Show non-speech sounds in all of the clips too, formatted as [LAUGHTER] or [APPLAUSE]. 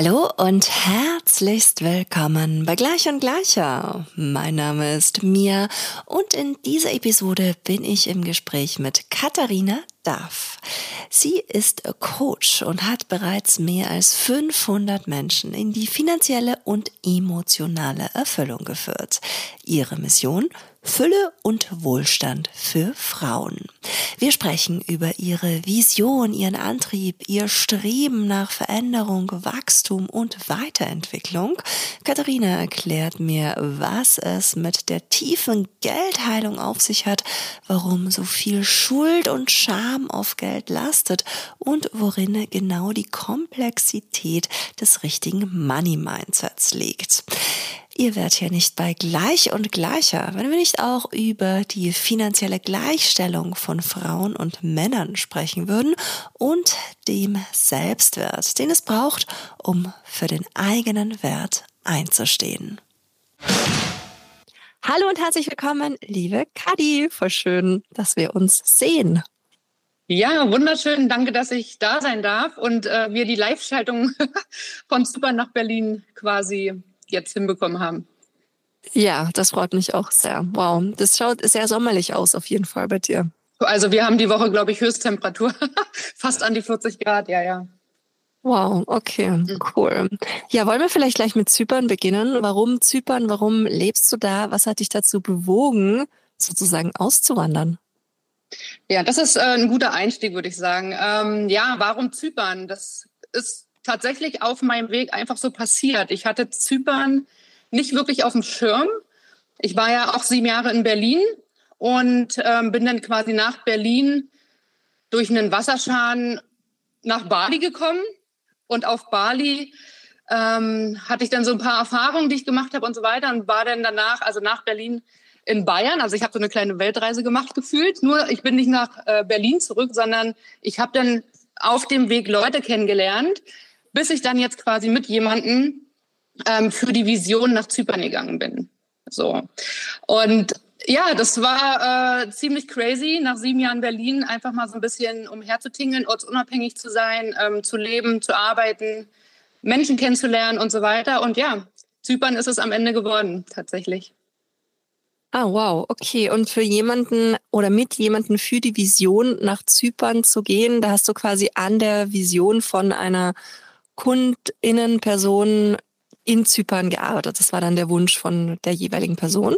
Hallo und herzlichst willkommen bei Gleich und Gleicher. Mein Name ist Mia und in dieser Episode bin ich im Gespräch mit Katharina Duff. Sie ist Coach und hat bereits mehr als 500 Menschen in die finanzielle und emotionale Erfüllung geführt. Ihre Mission? Fülle und Wohlstand für Frauen. Wir sprechen über ihre Vision, ihren Antrieb, ihr Streben nach Veränderung, Wachstum und Weiterentwicklung. Katharina erklärt mir, was es mit der tiefen Geldheilung auf sich hat, warum so viel Schuld und Scham auf Geld lastet und worin genau die Komplexität des richtigen Money Mindsets liegt. Ihr werdet ja nicht bei gleich und gleicher, wenn wir nicht auch über die finanzielle Gleichstellung von Frauen und Männern sprechen würden und dem Selbstwert, den es braucht, um für den eigenen Wert einzustehen. Hallo und herzlich willkommen, liebe Kadi. Voll schön, dass wir uns sehen. Ja, wunderschön. Danke, dass ich da sein darf und äh, wir die Live-Schaltung [LAUGHS] von Super nach Berlin quasi jetzt hinbekommen haben. Ja, das freut mich auch sehr. Wow, das schaut sehr sommerlich aus auf jeden Fall bei dir. Also wir haben die Woche, glaube ich, Höchsttemperatur [LAUGHS] fast an die 40 Grad, ja, ja. Wow, okay, mhm. cool. Ja, wollen wir vielleicht gleich mit Zypern beginnen? Warum Zypern? Warum lebst du da? Was hat dich dazu bewogen, sozusagen auszuwandern? Ja, das ist äh, ein guter Einstieg, würde ich sagen. Ähm, ja, warum Zypern? Das ist tatsächlich auf meinem Weg einfach so passiert. Ich hatte Zypern nicht wirklich auf dem Schirm. Ich war ja auch sieben Jahre in Berlin und ähm, bin dann quasi nach Berlin durch einen Wasserschaden nach Bali gekommen. Und auf Bali ähm, hatte ich dann so ein paar Erfahrungen, die ich gemacht habe und so weiter und war dann danach, also nach Berlin in Bayern. Also ich habe so eine kleine Weltreise gemacht gefühlt. Nur ich bin nicht nach äh, Berlin zurück, sondern ich habe dann auf dem Weg Leute kennengelernt, bis ich dann jetzt quasi mit jemandem ähm, für die Vision nach Zypern gegangen bin. So. Und ja, das war äh, ziemlich crazy, nach sieben Jahren Berlin einfach mal so ein bisschen umherzutingeln, ortsunabhängig zu sein, ähm, zu leben, zu arbeiten, Menschen kennenzulernen und so weiter. Und ja, Zypern ist es am Ende geworden, tatsächlich. Ah, wow, okay. Und für jemanden oder mit jemanden für die Vision nach Zypern zu gehen, da hast du quasi an der Vision von einer KundInnen, Personen in Zypern gearbeitet. Das war dann der Wunsch von der jeweiligen Person.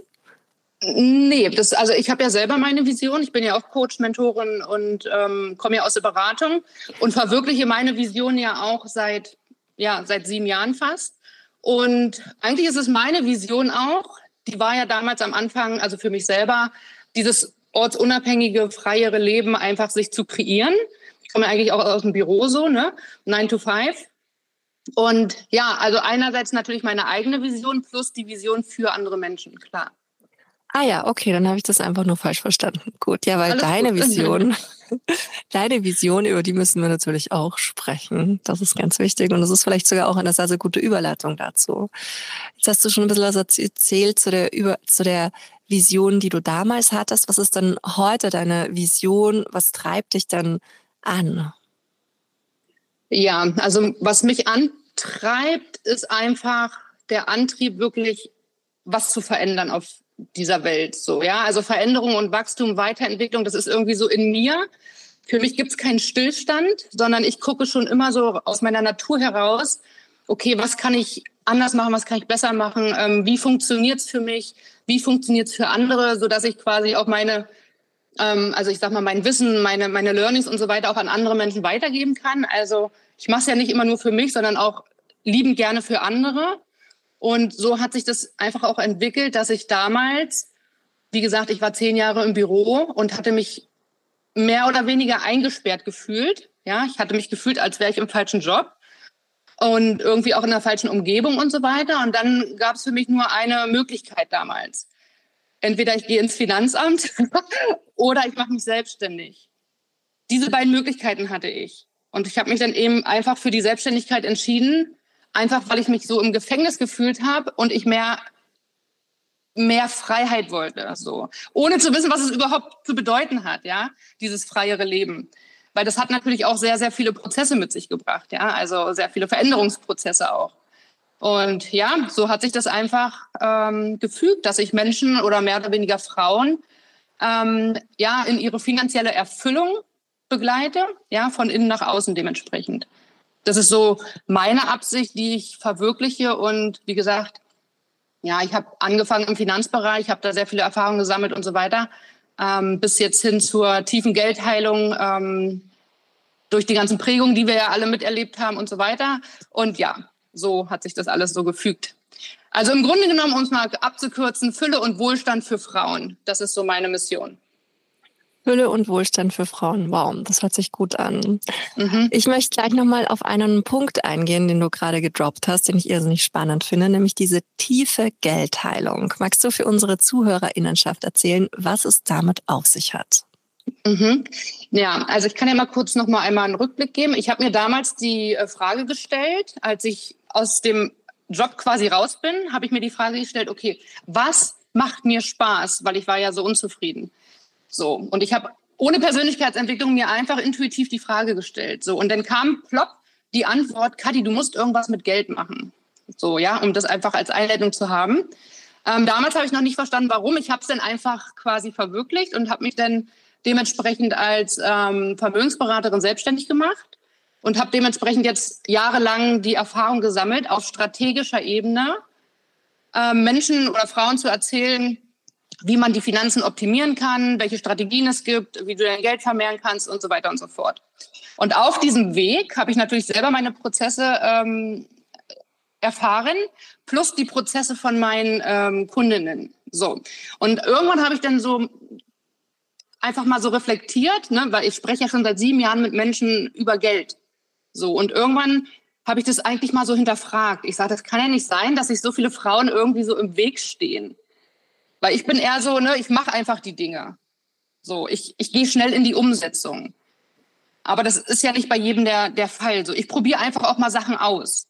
Nee, das, also ich habe ja selber meine Vision. Ich bin ja auch Coach, Mentorin und ähm, komme ja aus der Beratung und verwirkliche meine Vision ja auch seit, ja, seit sieben Jahren fast. Und eigentlich ist es meine Vision auch, die war ja damals am Anfang, also für mich selber, dieses ortsunabhängige, freiere Leben einfach sich zu kreieren. Ich komme ja eigentlich auch aus dem Büro so, ne? Nine to five. Und ja, also einerseits natürlich meine eigene Vision plus die Vision für andere Menschen, klar. Ah ja, okay, dann habe ich das einfach nur falsch verstanden. Gut, ja, weil Alles deine gut. Vision, [LAUGHS] deine Vision, über die müssen wir natürlich auch sprechen. Das ist ganz wichtig und das ist vielleicht sogar auch eine sehr, sehr gute Überleitung dazu. Jetzt hast du schon ein bisschen was erzählt zu der, über, zu der Vision, die du damals hattest. Was ist denn heute deine Vision? Was treibt dich denn an? Ja, also was mich antreibt, ist einfach der Antrieb, wirklich was zu verändern auf dieser Welt. So, ja, also Veränderung und Wachstum, Weiterentwicklung, das ist irgendwie so in mir. Für mich gibt es keinen Stillstand, sondern ich gucke schon immer so aus meiner Natur heraus, okay, was kann ich anders machen, was kann ich besser machen, ähm, wie funktioniert's für mich, wie funktioniert's für andere, so dass ich quasi auch meine ähm, also ich sag mal, mein Wissen, meine, meine Learnings und so weiter auch an andere Menschen weitergeben kann. Also ich mache es ja nicht immer nur für mich, sondern auch liebend gerne für andere. Und so hat sich das einfach auch entwickelt, dass ich damals, wie gesagt, ich war zehn Jahre im Büro und hatte mich mehr oder weniger eingesperrt gefühlt. Ja, ich hatte mich gefühlt, als wäre ich im falschen Job und irgendwie auch in der falschen Umgebung und so weiter. Und dann gab es für mich nur eine Möglichkeit damals entweder ich gehe ins Finanzamt [LAUGHS] oder ich mache mich selbstständig. Diese beiden Möglichkeiten hatte ich. Und ich habe mich dann eben einfach für die Selbstständigkeit entschieden, einfach weil ich mich so im Gefängnis gefühlt habe und ich mehr mehr Freiheit wollte, so. Ohne zu wissen, was es überhaupt zu bedeuten hat, ja, dieses freiere Leben, weil das hat natürlich auch sehr sehr viele Prozesse mit sich gebracht, ja, also sehr viele Veränderungsprozesse auch. Und ja, so hat sich das einfach ähm, gefügt, dass ich Menschen oder mehr oder weniger Frauen ähm, ja in ihre finanzielle Erfüllung begleite, ja, von innen nach außen dementsprechend. Das ist so meine Absicht, die ich verwirkliche. Und wie gesagt, ja, ich habe angefangen im Finanzbereich, habe da sehr viele Erfahrungen gesammelt und so weiter, ähm, bis jetzt hin zur tiefen Geldheilung ähm, durch die ganzen Prägungen, die wir ja alle miterlebt haben und so weiter. Und ja, so hat sich das alles so gefügt. Also im Grunde genommen, um es mal abzukürzen, Fülle und Wohlstand für Frauen. Das ist so meine Mission. Fülle und Wohlstand für Frauen. Wow, das hört sich gut an. Mhm. Ich möchte gleich nochmal auf einen Punkt eingehen, den du gerade gedroppt hast, den ich irrsinnig spannend finde, nämlich diese tiefe Geldheilung. Magst du für unsere Zuhörerinnenschaft erzählen, was es damit auf sich hat? Mhm. Ja, also ich kann ja mal kurz noch mal einmal einen Rückblick geben. Ich habe mir damals die äh, Frage gestellt, als ich aus dem Job quasi raus bin, habe ich mir die Frage gestellt, okay, was macht mir Spaß, weil ich war ja so unzufrieden. So, und ich habe ohne Persönlichkeitsentwicklung mir einfach intuitiv die Frage gestellt. So, und dann kam plopp die Antwort, Kathi, du musst irgendwas mit Geld machen. So, ja, um das einfach als Einleitung zu haben. Ähm, damals habe ich noch nicht verstanden, warum. Ich habe es dann einfach quasi verwirklicht und habe mich dann dementsprechend als ähm, Vermögensberaterin selbstständig gemacht und habe dementsprechend jetzt jahrelang die Erfahrung gesammelt, auf strategischer Ebene äh, Menschen oder Frauen zu erzählen, wie man die Finanzen optimieren kann, welche Strategien es gibt, wie du dein Geld vermehren kannst und so weiter und so fort. Und auf diesem Weg habe ich natürlich selber meine Prozesse ähm, erfahren, plus die Prozesse von meinen ähm, Kundinnen. So. Und irgendwann habe ich dann so einfach mal so reflektiert, ne, weil ich spreche ja schon seit sieben Jahren mit Menschen über Geld. So. Und irgendwann habe ich das eigentlich mal so hinterfragt. Ich sage, das kann ja nicht sein, dass sich so viele Frauen irgendwie so im Weg stehen. Weil ich bin eher so, ne, ich mache einfach die Dinge. So, ich, ich gehe schnell in die Umsetzung. Aber das ist ja nicht bei jedem der, der Fall. So, ich probiere einfach auch mal Sachen aus.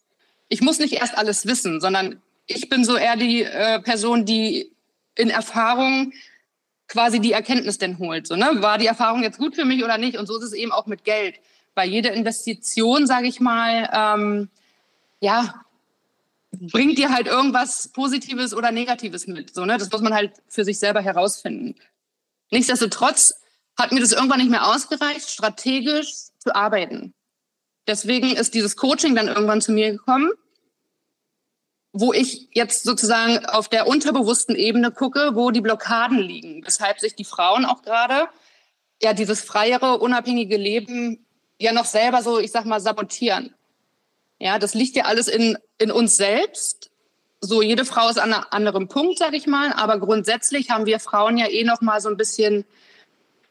Ich muss nicht erst alles wissen, sondern ich bin so eher die äh, Person, die in Erfahrung quasi die Erkenntnis denn holt. So, ne? War die Erfahrung jetzt gut für mich oder nicht? Und so ist es eben auch mit Geld. Weil jede Investition, sage ich mal, ähm, ja, bringt dir halt irgendwas Positives oder Negatives mit. So, ne? Das muss man halt für sich selber herausfinden. Nichtsdestotrotz hat mir das irgendwann nicht mehr ausgereicht, strategisch zu arbeiten. Deswegen ist dieses Coaching dann irgendwann zu mir gekommen, wo ich jetzt sozusagen auf der unterbewussten Ebene gucke, wo die Blockaden liegen, weshalb sich die Frauen auch gerade ja dieses freiere, unabhängige Leben ja noch selber so, ich sag mal, sabotieren. Ja, das liegt ja alles in, in uns selbst. So, jede Frau ist an einem anderen Punkt, sage ich mal. Aber grundsätzlich haben wir Frauen ja eh noch mal so ein bisschen,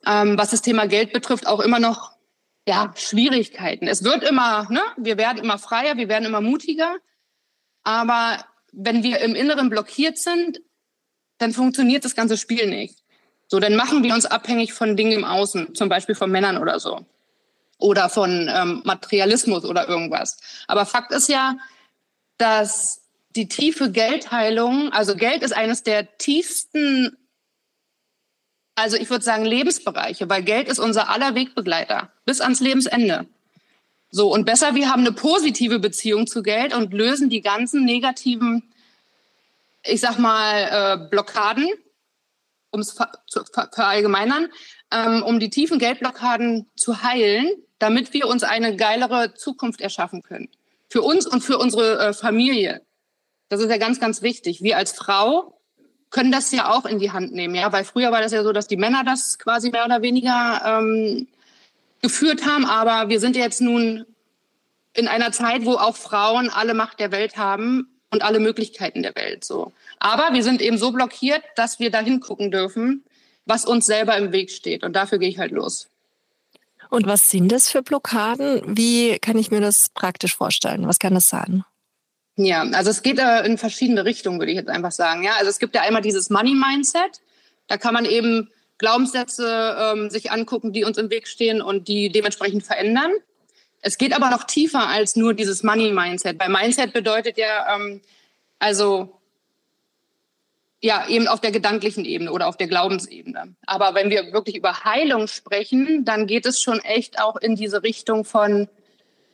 ähm, was das Thema Geld betrifft, auch immer noch ja, Schwierigkeiten. Es wird immer, ne, wir werden immer freier, wir werden immer mutiger. Aber wenn wir im Inneren blockiert sind, dann funktioniert das ganze Spiel nicht. So, dann machen wir uns abhängig von Dingen im Außen, zum Beispiel von Männern oder so oder von ähm, Materialismus oder irgendwas. Aber Fakt ist ja, dass die tiefe Geldheilung, also Geld ist eines der tiefsten, also ich würde sagen Lebensbereiche, weil Geld ist unser aller Wegbegleiter bis ans Lebensende. So, und besser, wir haben eine positive Beziehung zu Geld und lösen die ganzen negativen, ich sag mal, äh, Blockaden, um es zu verallgemeinern, ähm, um die tiefen Geldblockaden zu heilen, damit wir uns eine geilere Zukunft erschaffen können. Für uns und für unsere äh, Familie. Das ist ja ganz, ganz wichtig. Wir als Frau können das ja auch in die Hand nehmen, ja, weil früher war das ja so, dass die Männer das quasi mehr oder weniger ähm, geführt haben, aber wir sind jetzt nun in einer Zeit, wo auch Frauen alle Macht der Welt haben und alle Möglichkeiten der Welt so. Aber wir sind eben so blockiert, dass wir da hingucken dürfen, was uns selber im Weg steht und dafür gehe ich halt los. Und was sind das für Blockaden? Wie kann ich mir das praktisch vorstellen? Was kann das sein? Ja, also es geht äh, in verschiedene Richtungen, würde ich jetzt einfach sagen. Ja, also es gibt ja einmal dieses Money Mindset. Da kann man eben Glaubenssätze ähm, sich angucken, die uns im Weg stehen und die dementsprechend verändern. Es geht aber noch tiefer als nur dieses Money-Mindset. Weil Mindset bedeutet ja, ähm, also ja, eben auf der gedanklichen Ebene oder auf der Glaubensebene. Aber wenn wir wirklich über Heilung sprechen, dann geht es schon echt auch in diese Richtung von,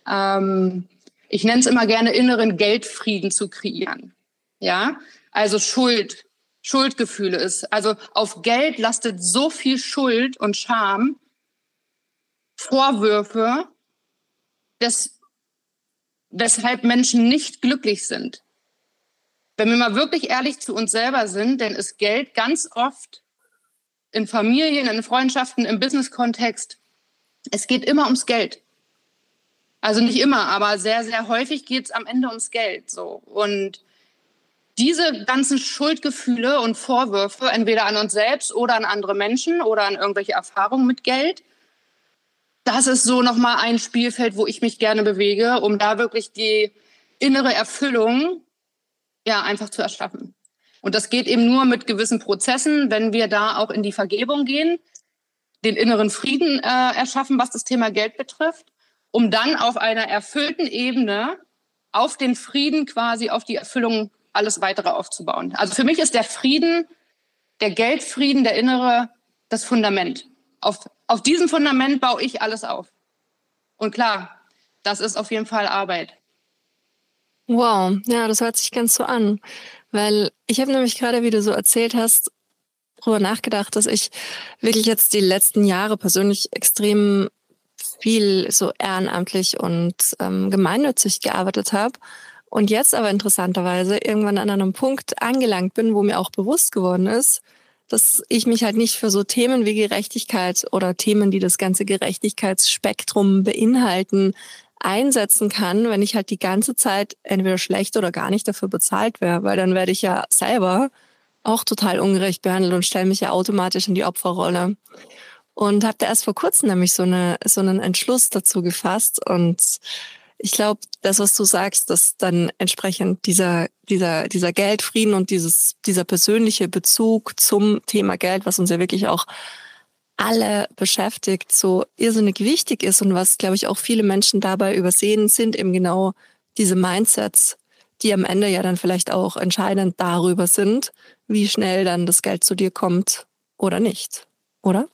ähm, ich nenne es immer gerne, inneren Geldfrieden zu kreieren. Ja, also Schuld, Schuldgefühle ist. Also auf Geld lastet so viel Schuld und Scham, Vorwürfe, des, weshalb Menschen nicht glücklich sind. Wenn wir mal wirklich ehrlich zu uns selber sind, dann ist Geld ganz oft in Familien, in Freundschaften, im Business-Kontext, es geht immer ums Geld. Also nicht immer, aber sehr, sehr häufig geht es am Ende ums Geld. So. Und diese ganzen Schuldgefühle und Vorwürfe, entweder an uns selbst oder an andere Menschen oder an irgendwelche Erfahrungen mit Geld, das ist so nochmal ein Spielfeld, wo ich mich gerne bewege, um da wirklich die innere Erfüllung ja einfach zu erschaffen. Und das geht eben nur mit gewissen Prozessen, wenn wir da auch in die Vergebung gehen, den inneren Frieden äh, erschaffen, was das Thema Geld betrifft, um dann auf einer erfüllten Ebene auf den Frieden quasi, auf die Erfüllung alles weitere aufzubauen. Also für mich ist der Frieden, der Geldfrieden, der innere, das Fundament. Auf, auf diesem Fundament baue ich alles auf. Und klar, das ist auf jeden Fall Arbeit. Wow, ja, das hört sich ganz so an. Weil ich habe nämlich gerade, wie du so erzählt hast, darüber nachgedacht, dass ich wirklich jetzt die letzten Jahre persönlich extrem viel so ehrenamtlich und ähm, gemeinnützig gearbeitet habe. Und jetzt aber interessanterweise irgendwann an einem Punkt angelangt bin, wo mir auch bewusst geworden ist, dass ich mich halt nicht für so Themen wie Gerechtigkeit oder Themen, die das ganze Gerechtigkeitsspektrum beinhalten, einsetzen kann, wenn ich halt die ganze Zeit entweder schlecht oder gar nicht dafür bezahlt wäre, weil dann werde ich ja selber auch total ungerecht behandelt und stelle mich ja automatisch in die Opferrolle. Und habe da erst vor kurzem nämlich so, eine, so einen Entschluss dazu gefasst. Und ich glaube, das, was du sagst, dass dann entsprechend dieser, dieser, dieser Geldfrieden und dieses, dieser persönliche Bezug zum Thema Geld, was uns ja wirklich auch alle beschäftigt, so irrsinnig wichtig ist und was, glaube ich, auch viele Menschen dabei übersehen, sind eben genau diese Mindsets, die am Ende ja dann vielleicht auch entscheidend darüber sind, wie schnell dann das Geld zu dir kommt oder nicht, oder?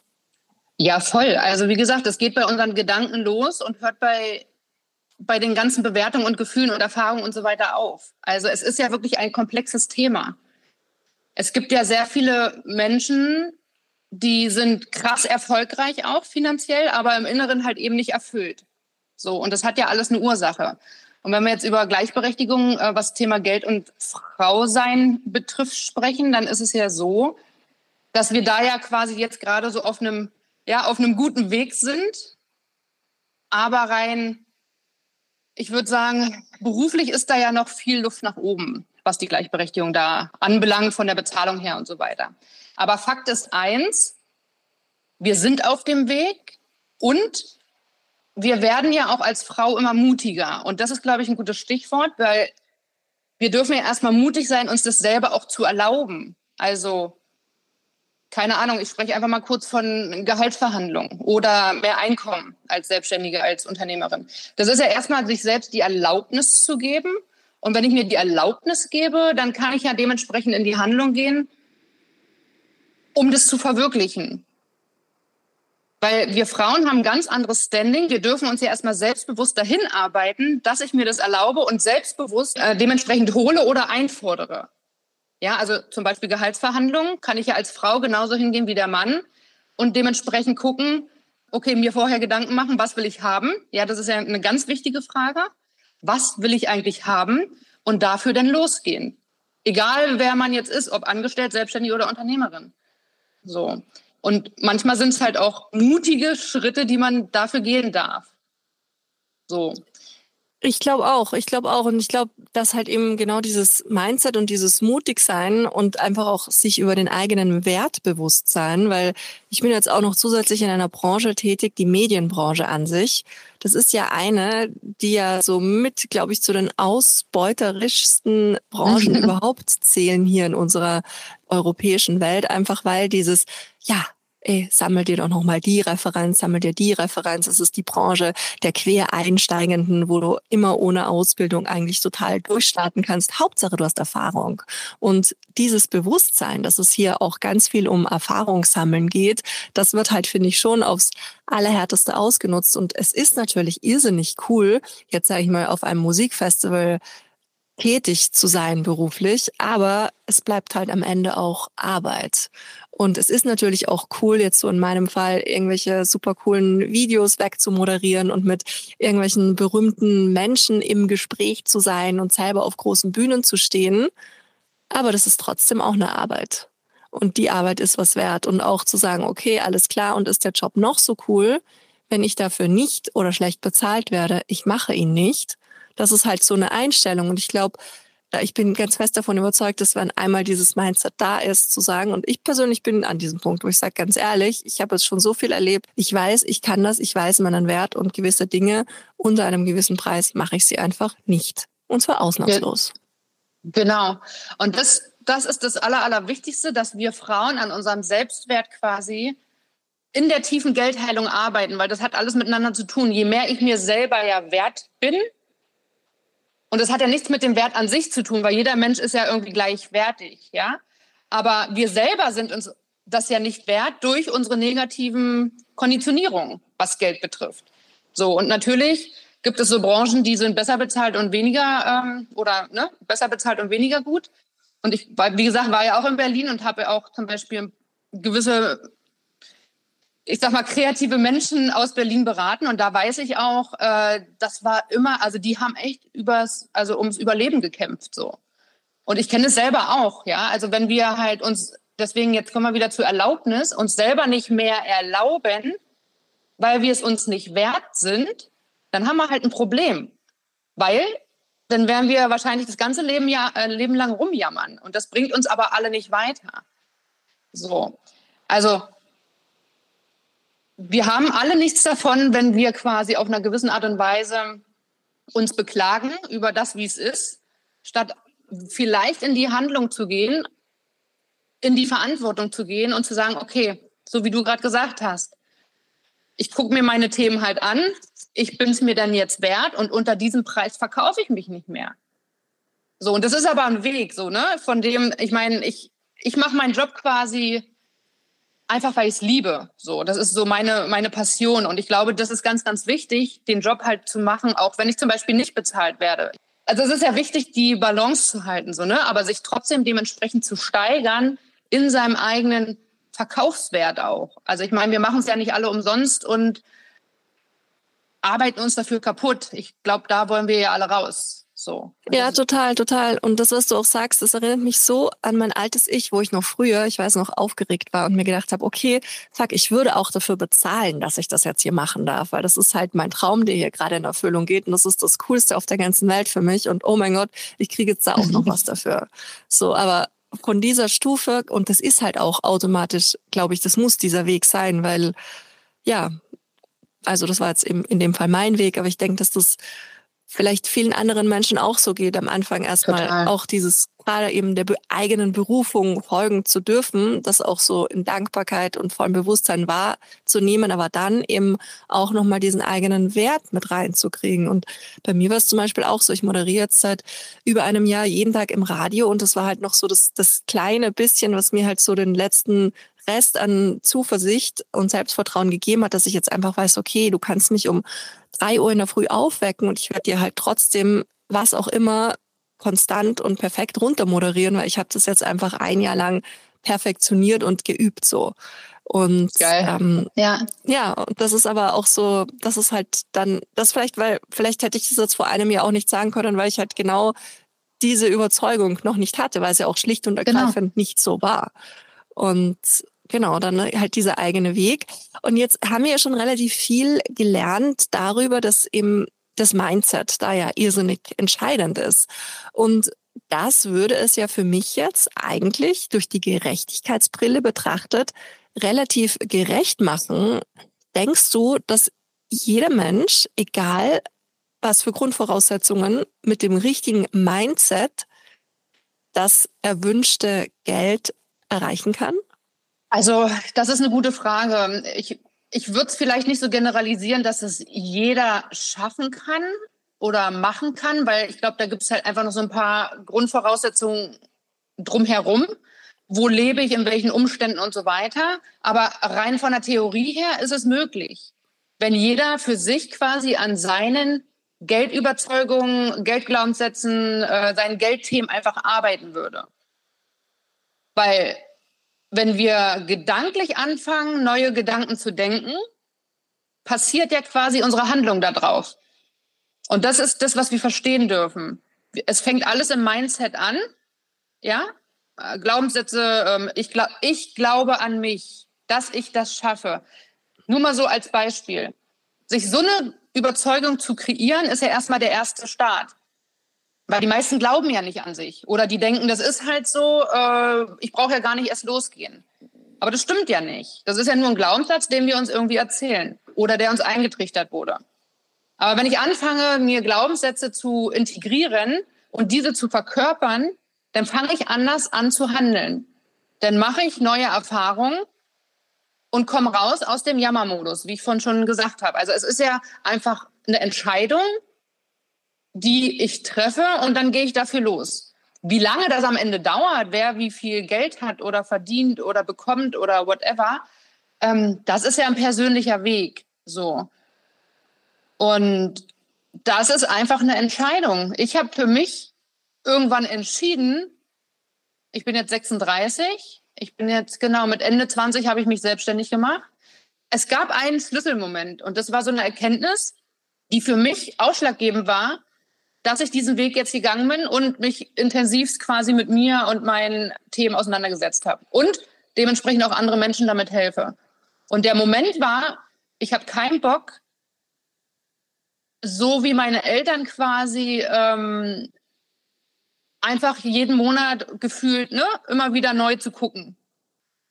Ja, voll. Also wie gesagt, es geht bei unseren Gedanken los und hört bei, bei den ganzen Bewertungen und Gefühlen und Erfahrungen und so weiter auf. Also es ist ja wirklich ein komplexes Thema. Es gibt ja sehr viele Menschen, die sind krass erfolgreich auch finanziell, aber im Inneren halt eben nicht erfüllt. So, und das hat ja alles eine Ursache. Und wenn wir jetzt über Gleichberechtigung, äh, was Thema Geld und Frausein betrifft, sprechen, dann ist es ja so, dass wir da ja quasi jetzt gerade so auf einem, ja, auf einem guten Weg sind. Aber rein, ich würde sagen, beruflich ist da ja noch viel Luft nach oben, was die Gleichberechtigung da anbelangt, von der Bezahlung her und so weiter. Aber Fakt ist eins, wir sind auf dem Weg und wir werden ja auch als Frau immer mutiger. Und das ist, glaube ich, ein gutes Stichwort, weil wir dürfen ja erstmal mutig sein, uns das selber auch zu erlauben. Also, keine Ahnung, ich spreche einfach mal kurz von Gehaltsverhandlungen oder mehr Einkommen als Selbstständige, als Unternehmerin. Das ist ja erstmal, sich selbst die Erlaubnis zu geben. Und wenn ich mir die Erlaubnis gebe, dann kann ich ja dementsprechend in die Handlung gehen um das zu verwirklichen. Weil wir Frauen haben ein ganz anderes Standing. Wir dürfen uns ja erstmal selbstbewusst dahin arbeiten, dass ich mir das erlaube und selbstbewusst äh, dementsprechend hole oder einfordere. Ja, also zum Beispiel Gehaltsverhandlungen kann ich ja als Frau genauso hingehen wie der Mann und dementsprechend gucken, okay, mir vorher Gedanken machen, was will ich haben? Ja, das ist ja eine ganz wichtige Frage. Was will ich eigentlich haben? Und dafür dann losgehen. Egal, wer man jetzt ist, ob angestellt, selbstständig oder Unternehmerin. So. Und manchmal sind es halt auch mutige Schritte, die man dafür gehen darf. So. Ich glaube auch, ich glaube auch. Und ich glaube, dass halt eben genau dieses Mindset und dieses Mutigsein und einfach auch sich über den eigenen Wert bewusst sein, weil ich bin jetzt auch noch zusätzlich in einer Branche tätig, die Medienbranche an sich. Das ist ja eine, die ja so mit, glaube ich, zu den ausbeuterischsten Branchen [LAUGHS] überhaupt zählen hier in unserer europäischen Welt, einfach weil dieses, ja, ey, sammel dir doch nochmal die Referenz, sammel dir die Referenz. Es ist die Branche der Quereinsteigenden, wo du immer ohne Ausbildung eigentlich total durchstarten kannst. Hauptsache, du hast Erfahrung. Und dieses Bewusstsein, dass es hier auch ganz viel um Erfahrungssammeln geht, das wird halt, finde ich, schon aufs Allerhärteste ausgenutzt. Und es ist natürlich irrsinnig cool, jetzt sage ich mal, auf einem Musikfestival tätig zu sein beruflich, aber es bleibt halt am Ende auch Arbeit. Und es ist natürlich auch cool, jetzt so in meinem Fall irgendwelche super coolen Videos wegzumoderieren und mit irgendwelchen berühmten Menschen im Gespräch zu sein und selber auf großen Bühnen zu stehen. Aber das ist trotzdem auch eine Arbeit. Und die Arbeit ist was wert. Und auch zu sagen, okay, alles klar, und ist der Job noch so cool, wenn ich dafür nicht oder schlecht bezahlt werde, ich mache ihn nicht. Das ist halt so eine Einstellung. Und ich glaube, ich bin ganz fest davon überzeugt, dass wenn einmal dieses Mindset da ist, zu sagen, und ich persönlich bin an diesem Punkt, wo ich sage ganz ehrlich, ich habe jetzt schon so viel erlebt, ich weiß, ich kann das, ich weiß meinen Wert und gewisse Dinge unter einem gewissen Preis mache ich sie einfach nicht. Und zwar ausnahmslos. Genau. Und das, das ist das Aller, Allerwichtigste, dass wir Frauen an unserem Selbstwert quasi in der tiefen Geldheilung arbeiten, weil das hat alles miteinander zu tun. Je mehr ich mir selber ja wert bin, und das hat ja nichts mit dem Wert an sich zu tun, weil jeder Mensch ist ja irgendwie gleichwertig, ja. Aber wir selber sind uns das ja nicht wert durch unsere negativen Konditionierungen, was Geld betrifft. So, und natürlich gibt es so Branchen, die sind besser bezahlt und weniger ähm, oder ne, besser bezahlt und weniger gut. Und ich, wie gesagt, war ja auch in Berlin und habe auch zum Beispiel gewisse ich sag mal, kreative Menschen aus Berlin beraten. Und da weiß ich auch, äh, das war immer, also die haben echt übers, also ums Überleben gekämpft so. Und ich kenne es selber auch, ja. Also wenn wir halt uns, deswegen jetzt kommen wir wieder zur Erlaubnis, uns selber nicht mehr erlauben, weil wir es uns nicht wert sind, dann haben wir halt ein Problem. Weil dann werden wir wahrscheinlich das ganze Leben, ja, äh, Leben lang rumjammern. Und das bringt uns aber alle nicht weiter. So. Also wir haben alle nichts davon, wenn wir quasi auf einer gewissen Art und Weise uns beklagen über das, wie es ist, statt vielleicht in die Handlung zu gehen, in die Verantwortung zu gehen und zu sagen, okay, so wie du gerade gesagt hast, ich gucke mir meine Themen halt an, ich bin es mir dann jetzt wert und unter diesem Preis verkaufe ich mich nicht mehr. So, und das ist aber ein Weg, so, ne? Von dem, ich meine, ich, ich mache meinen Job quasi einfach weil ich es liebe. So, das ist so meine, meine Passion. Und ich glaube, das ist ganz, ganz wichtig, den Job halt zu machen, auch wenn ich zum Beispiel nicht bezahlt werde. Also es ist ja wichtig, die Balance zu halten, so, ne? aber sich trotzdem dementsprechend zu steigern in seinem eigenen Verkaufswert auch. Also ich meine, wir machen es ja nicht alle umsonst und arbeiten uns dafür kaputt. Ich glaube, da wollen wir ja alle raus. So. Ja, total, total. Und das, was du auch sagst, das erinnert mich so an mein altes Ich, wo ich noch früher, ich weiß noch, aufgeregt war und mir gedacht habe, okay, fuck, ich würde auch dafür bezahlen, dass ich das jetzt hier machen darf, weil das ist halt mein Traum, der hier gerade in Erfüllung geht und das ist das Coolste auf der ganzen Welt für mich und oh mein Gott, ich kriege jetzt da auch noch was [LAUGHS] dafür. So, aber von dieser Stufe und das ist halt auch automatisch, glaube ich, das muss dieser Weg sein, weil ja, also das war jetzt eben in dem Fall mein Weg, aber ich denke, dass das vielleicht vielen anderen Menschen auch so geht, am Anfang erstmal auch dieses gerade eben der eigenen Berufung folgen zu dürfen, das auch so in Dankbarkeit und vollem Bewusstsein wahrzunehmen, aber dann eben auch nochmal diesen eigenen Wert mit reinzukriegen. Und bei mir war es zum Beispiel auch so, ich moderiere jetzt seit über einem Jahr jeden Tag im Radio und das war halt noch so das, das kleine bisschen, was mir halt so den letzten Rest an Zuversicht und Selbstvertrauen gegeben hat, dass ich jetzt einfach weiß, okay, du kannst mich um drei Uhr in der Früh aufwecken und ich werde dir halt trotzdem was auch immer konstant und perfekt runter moderieren, weil ich habe das jetzt einfach ein Jahr lang perfektioniert und geübt so. Und ähm, ja, ja, und das ist aber auch so, das ist halt dann, das vielleicht, weil vielleicht hätte ich das jetzt vor einem Jahr auch nicht sagen können, weil ich halt genau diese Überzeugung noch nicht hatte, weil es ja auch schlicht und ergreifend genau. nicht so war. Und genau, dann halt dieser eigene Weg. Und jetzt haben wir ja schon relativ viel gelernt darüber, dass eben das Mindset da ja irrsinnig entscheidend ist. Und das würde es ja für mich jetzt eigentlich durch die Gerechtigkeitsbrille betrachtet relativ gerecht machen. Denkst du, dass jeder Mensch, egal was für Grundvoraussetzungen, mit dem richtigen Mindset das erwünschte Geld erreichen kann? Also, das ist eine gute Frage. Ich, ich würde es vielleicht nicht so generalisieren, dass es jeder schaffen kann oder machen kann, weil ich glaube, da gibt es halt einfach noch so ein paar Grundvoraussetzungen drumherum. Wo lebe ich, in welchen Umständen und so weiter. Aber rein von der Theorie her ist es möglich. Wenn jeder für sich quasi an seinen Geldüberzeugungen, Geldglaubenssätzen, äh, seinen Geldthemen einfach arbeiten würde. Weil wenn wir gedanklich anfangen, neue Gedanken zu denken, passiert ja quasi unsere Handlung darauf. Und das ist das, was wir verstehen dürfen. Es fängt alles im Mindset an, ja. Glaubenssätze, ähm, ich, glaub, ich glaube an mich, dass ich das schaffe. Nur mal so als Beispiel. Sich so eine Überzeugung zu kreieren, ist ja erstmal der erste Start. Weil die meisten glauben ja nicht an sich. Oder die denken, das ist halt so, äh, ich brauche ja gar nicht erst losgehen. Aber das stimmt ja nicht. Das ist ja nur ein Glaubenssatz, den wir uns irgendwie erzählen oder der uns eingetrichtert wurde. Aber wenn ich anfange, mir Glaubenssätze zu integrieren und diese zu verkörpern, dann fange ich anders an zu handeln. Dann mache ich neue Erfahrungen und komme raus aus dem Jammermodus, wie ich vorhin schon gesagt habe. Also es ist ja einfach eine Entscheidung, die ich treffe und dann gehe ich dafür los. Wie lange das am Ende dauert, wer wie viel Geld hat oder verdient oder bekommt oder whatever, ähm, das ist ja ein persönlicher Weg. So. Und das ist einfach eine Entscheidung. Ich habe für mich irgendwann entschieden, ich bin jetzt 36, ich bin jetzt genau mit Ende 20 habe ich mich selbstständig gemacht. Es gab einen Schlüsselmoment und das war so eine Erkenntnis, die für mich ausschlaggebend war, dass ich diesen Weg jetzt gegangen bin und mich intensivst quasi mit mir und meinen Themen auseinandergesetzt habe und dementsprechend auch andere Menschen damit helfe. Und der Moment war, ich habe keinen Bock, so wie meine Eltern quasi ähm, einfach jeden Monat gefühlt, ne, immer wieder neu zu gucken.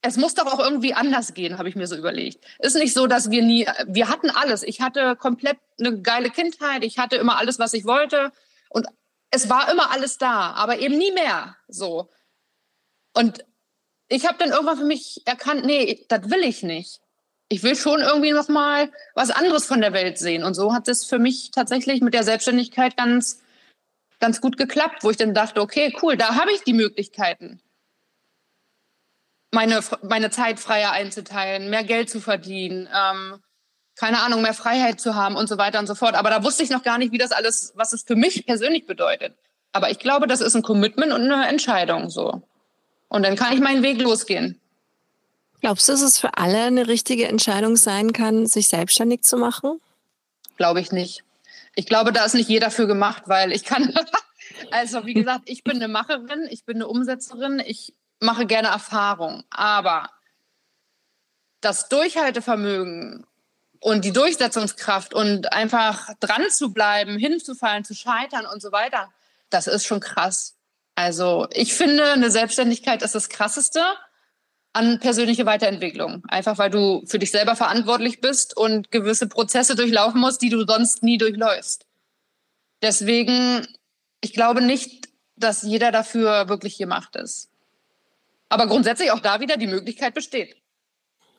Es muss doch auch irgendwie anders gehen, habe ich mir so überlegt. Ist nicht so, dass wir nie, wir hatten alles. Ich hatte komplett eine geile Kindheit. Ich hatte immer alles, was ich wollte. Und es war immer alles da, aber eben nie mehr. So. Und ich habe dann irgendwann für mich erkannt, nee, das will ich nicht. Ich will schon irgendwie noch mal was anderes von der Welt sehen. Und so hat es für mich tatsächlich mit der Selbstständigkeit ganz ganz gut geklappt, wo ich dann dachte, okay, cool, da habe ich die Möglichkeiten, meine, meine Zeit freier einzuteilen, mehr Geld zu verdienen, ähm, keine Ahnung, mehr Freiheit zu haben und so weiter und so fort. Aber da wusste ich noch gar nicht, wie das alles, was es für mich persönlich bedeutet. Aber ich glaube, das ist ein Commitment und eine Entscheidung so. Und dann kann ich meinen Weg losgehen. Glaubst du, dass es für alle eine richtige Entscheidung sein kann, sich selbstständig zu machen? Glaube ich nicht. Ich glaube, da ist nicht jeder für gemacht, weil ich kann, [LAUGHS] also wie gesagt, ich bin eine Macherin, ich bin eine Umsetzerin, ich mache gerne Erfahrung, aber das Durchhaltevermögen und die Durchsetzungskraft und einfach dran zu bleiben, hinzufallen, zu scheitern und so weiter, das ist schon krass. Also ich finde, eine Selbstständigkeit ist das Krasseste an persönliche Weiterentwicklung. Einfach weil du für dich selber verantwortlich bist und gewisse Prozesse durchlaufen musst, die du sonst nie durchläufst. Deswegen, ich glaube nicht, dass jeder dafür wirklich gemacht ist. Aber grundsätzlich auch da wieder die Möglichkeit besteht.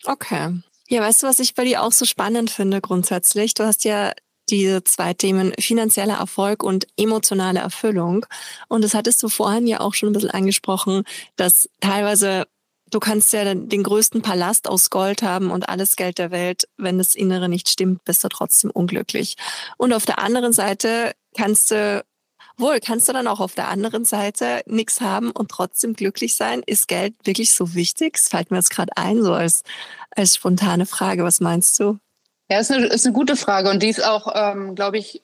Okay. Ja, weißt du, was ich bei dir auch so spannend finde grundsätzlich? Du hast ja diese zwei Themen finanzieller Erfolg und emotionale Erfüllung. Und das hattest du vorhin ja auch schon ein bisschen angesprochen, dass teilweise du kannst ja den größten Palast aus Gold haben und alles Geld der Welt. Wenn das Innere nicht stimmt, bist du trotzdem unglücklich. Und auf der anderen Seite kannst du, wohl, kannst du dann auch auf der anderen Seite nichts haben und trotzdem glücklich sein? Ist Geld wirklich so wichtig? Das fällt mir jetzt gerade ein, so als, als spontane Frage. Was meinst du? Ja, ist eine, ist eine gute Frage und die ist auch, ähm, glaube ich,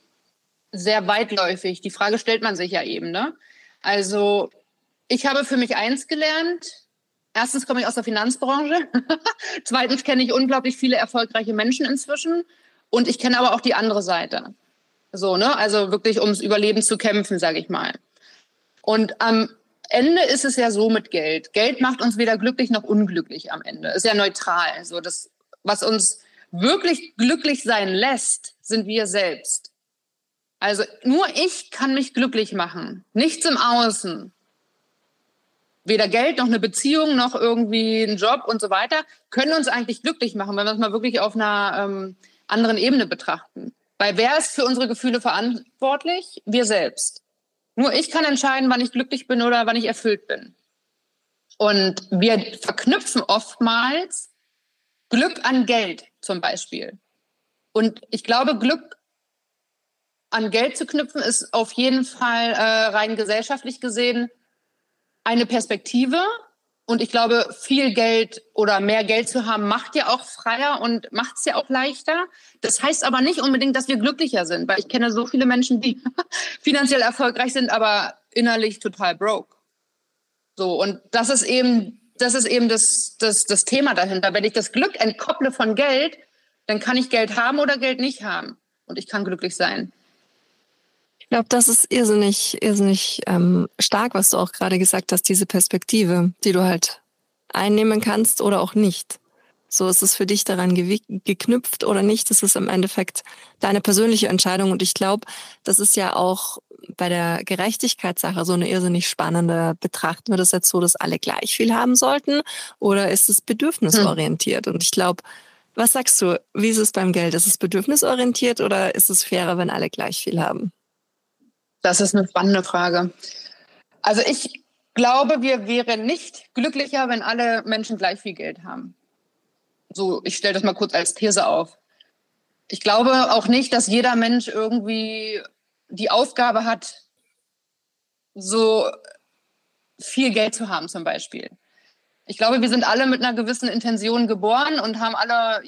sehr weitläufig. Die Frage stellt man sich ja eben. Ne? Also ich habe für mich eins gelernt, Erstens komme ich aus der Finanzbranche. [LAUGHS] Zweitens kenne ich unglaublich viele erfolgreiche Menschen inzwischen. Und ich kenne aber auch die andere Seite. So, ne? Also wirklich ums Überleben zu kämpfen, sage ich mal. Und am Ende ist es ja so mit Geld. Geld macht uns weder glücklich noch unglücklich am Ende. Ist ja neutral. So das, was uns wirklich glücklich sein lässt, sind wir selbst. Also nur ich kann mich glücklich machen. Nichts im Außen weder Geld noch eine Beziehung noch irgendwie ein Job und so weiter können uns eigentlich glücklich machen, wenn wir es mal wirklich auf einer ähm, anderen Ebene betrachten. Weil wer ist für unsere Gefühle verantwortlich? Wir selbst. Nur ich kann entscheiden, wann ich glücklich bin oder wann ich erfüllt bin. Und wir verknüpfen oftmals Glück an Geld zum Beispiel. Und ich glaube, Glück an Geld zu knüpfen ist auf jeden Fall äh, rein gesellschaftlich gesehen eine Perspektive. Und ich glaube, viel Geld oder mehr Geld zu haben, macht ja auch freier und macht es ja auch leichter. Das heißt aber nicht unbedingt, dass wir glücklicher sind, weil ich kenne so viele Menschen, die [LAUGHS] finanziell erfolgreich sind, aber innerlich total broke. So, und das ist eben, das ist eben das, das, das Thema dahinter. Wenn ich das Glück entkopple von Geld, dann kann ich Geld haben oder Geld nicht haben. Und ich kann glücklich sein. Ich glaube, das ist irrsinnig, irrsinnig ähm, stark, was du auch gerade gesagt hast, diese Perspektive, die du halt einnehmen kannst oder auch nicht. So ist es für dich daran geknüpft oder nicht. Das ist im Endeffekt deine persönliche Entscheidung. Und ich glaube, das ist ja auch bei der Gerechtigkeitssache so eine irrsinnig spannende. Betrachten wir das jetzt so, dass alle gleich viel haben sollten? Oder ist es bedürfnisorientiert? Hm. Und ich glaube, was sagst du? Wie ist es beim Geld? Ist es bedürfnisorientiert oder ist es fairer, wenn alle gleich viel haben? Das ist eine spannende Frage. Also ich glaube, wir wären nicht glücklicher, wenn alle Menschen gleich viel Geld haben. So, ich stelle das mal kurz als These auf. Ich glaube auch nicht, dass jeder Mensch irgendwie die Aufgabe hat, so viel Geld zu haben zum Beispiel. Ich glaube, wir sind alle mit einer gewissen Intention geboren und haben alle,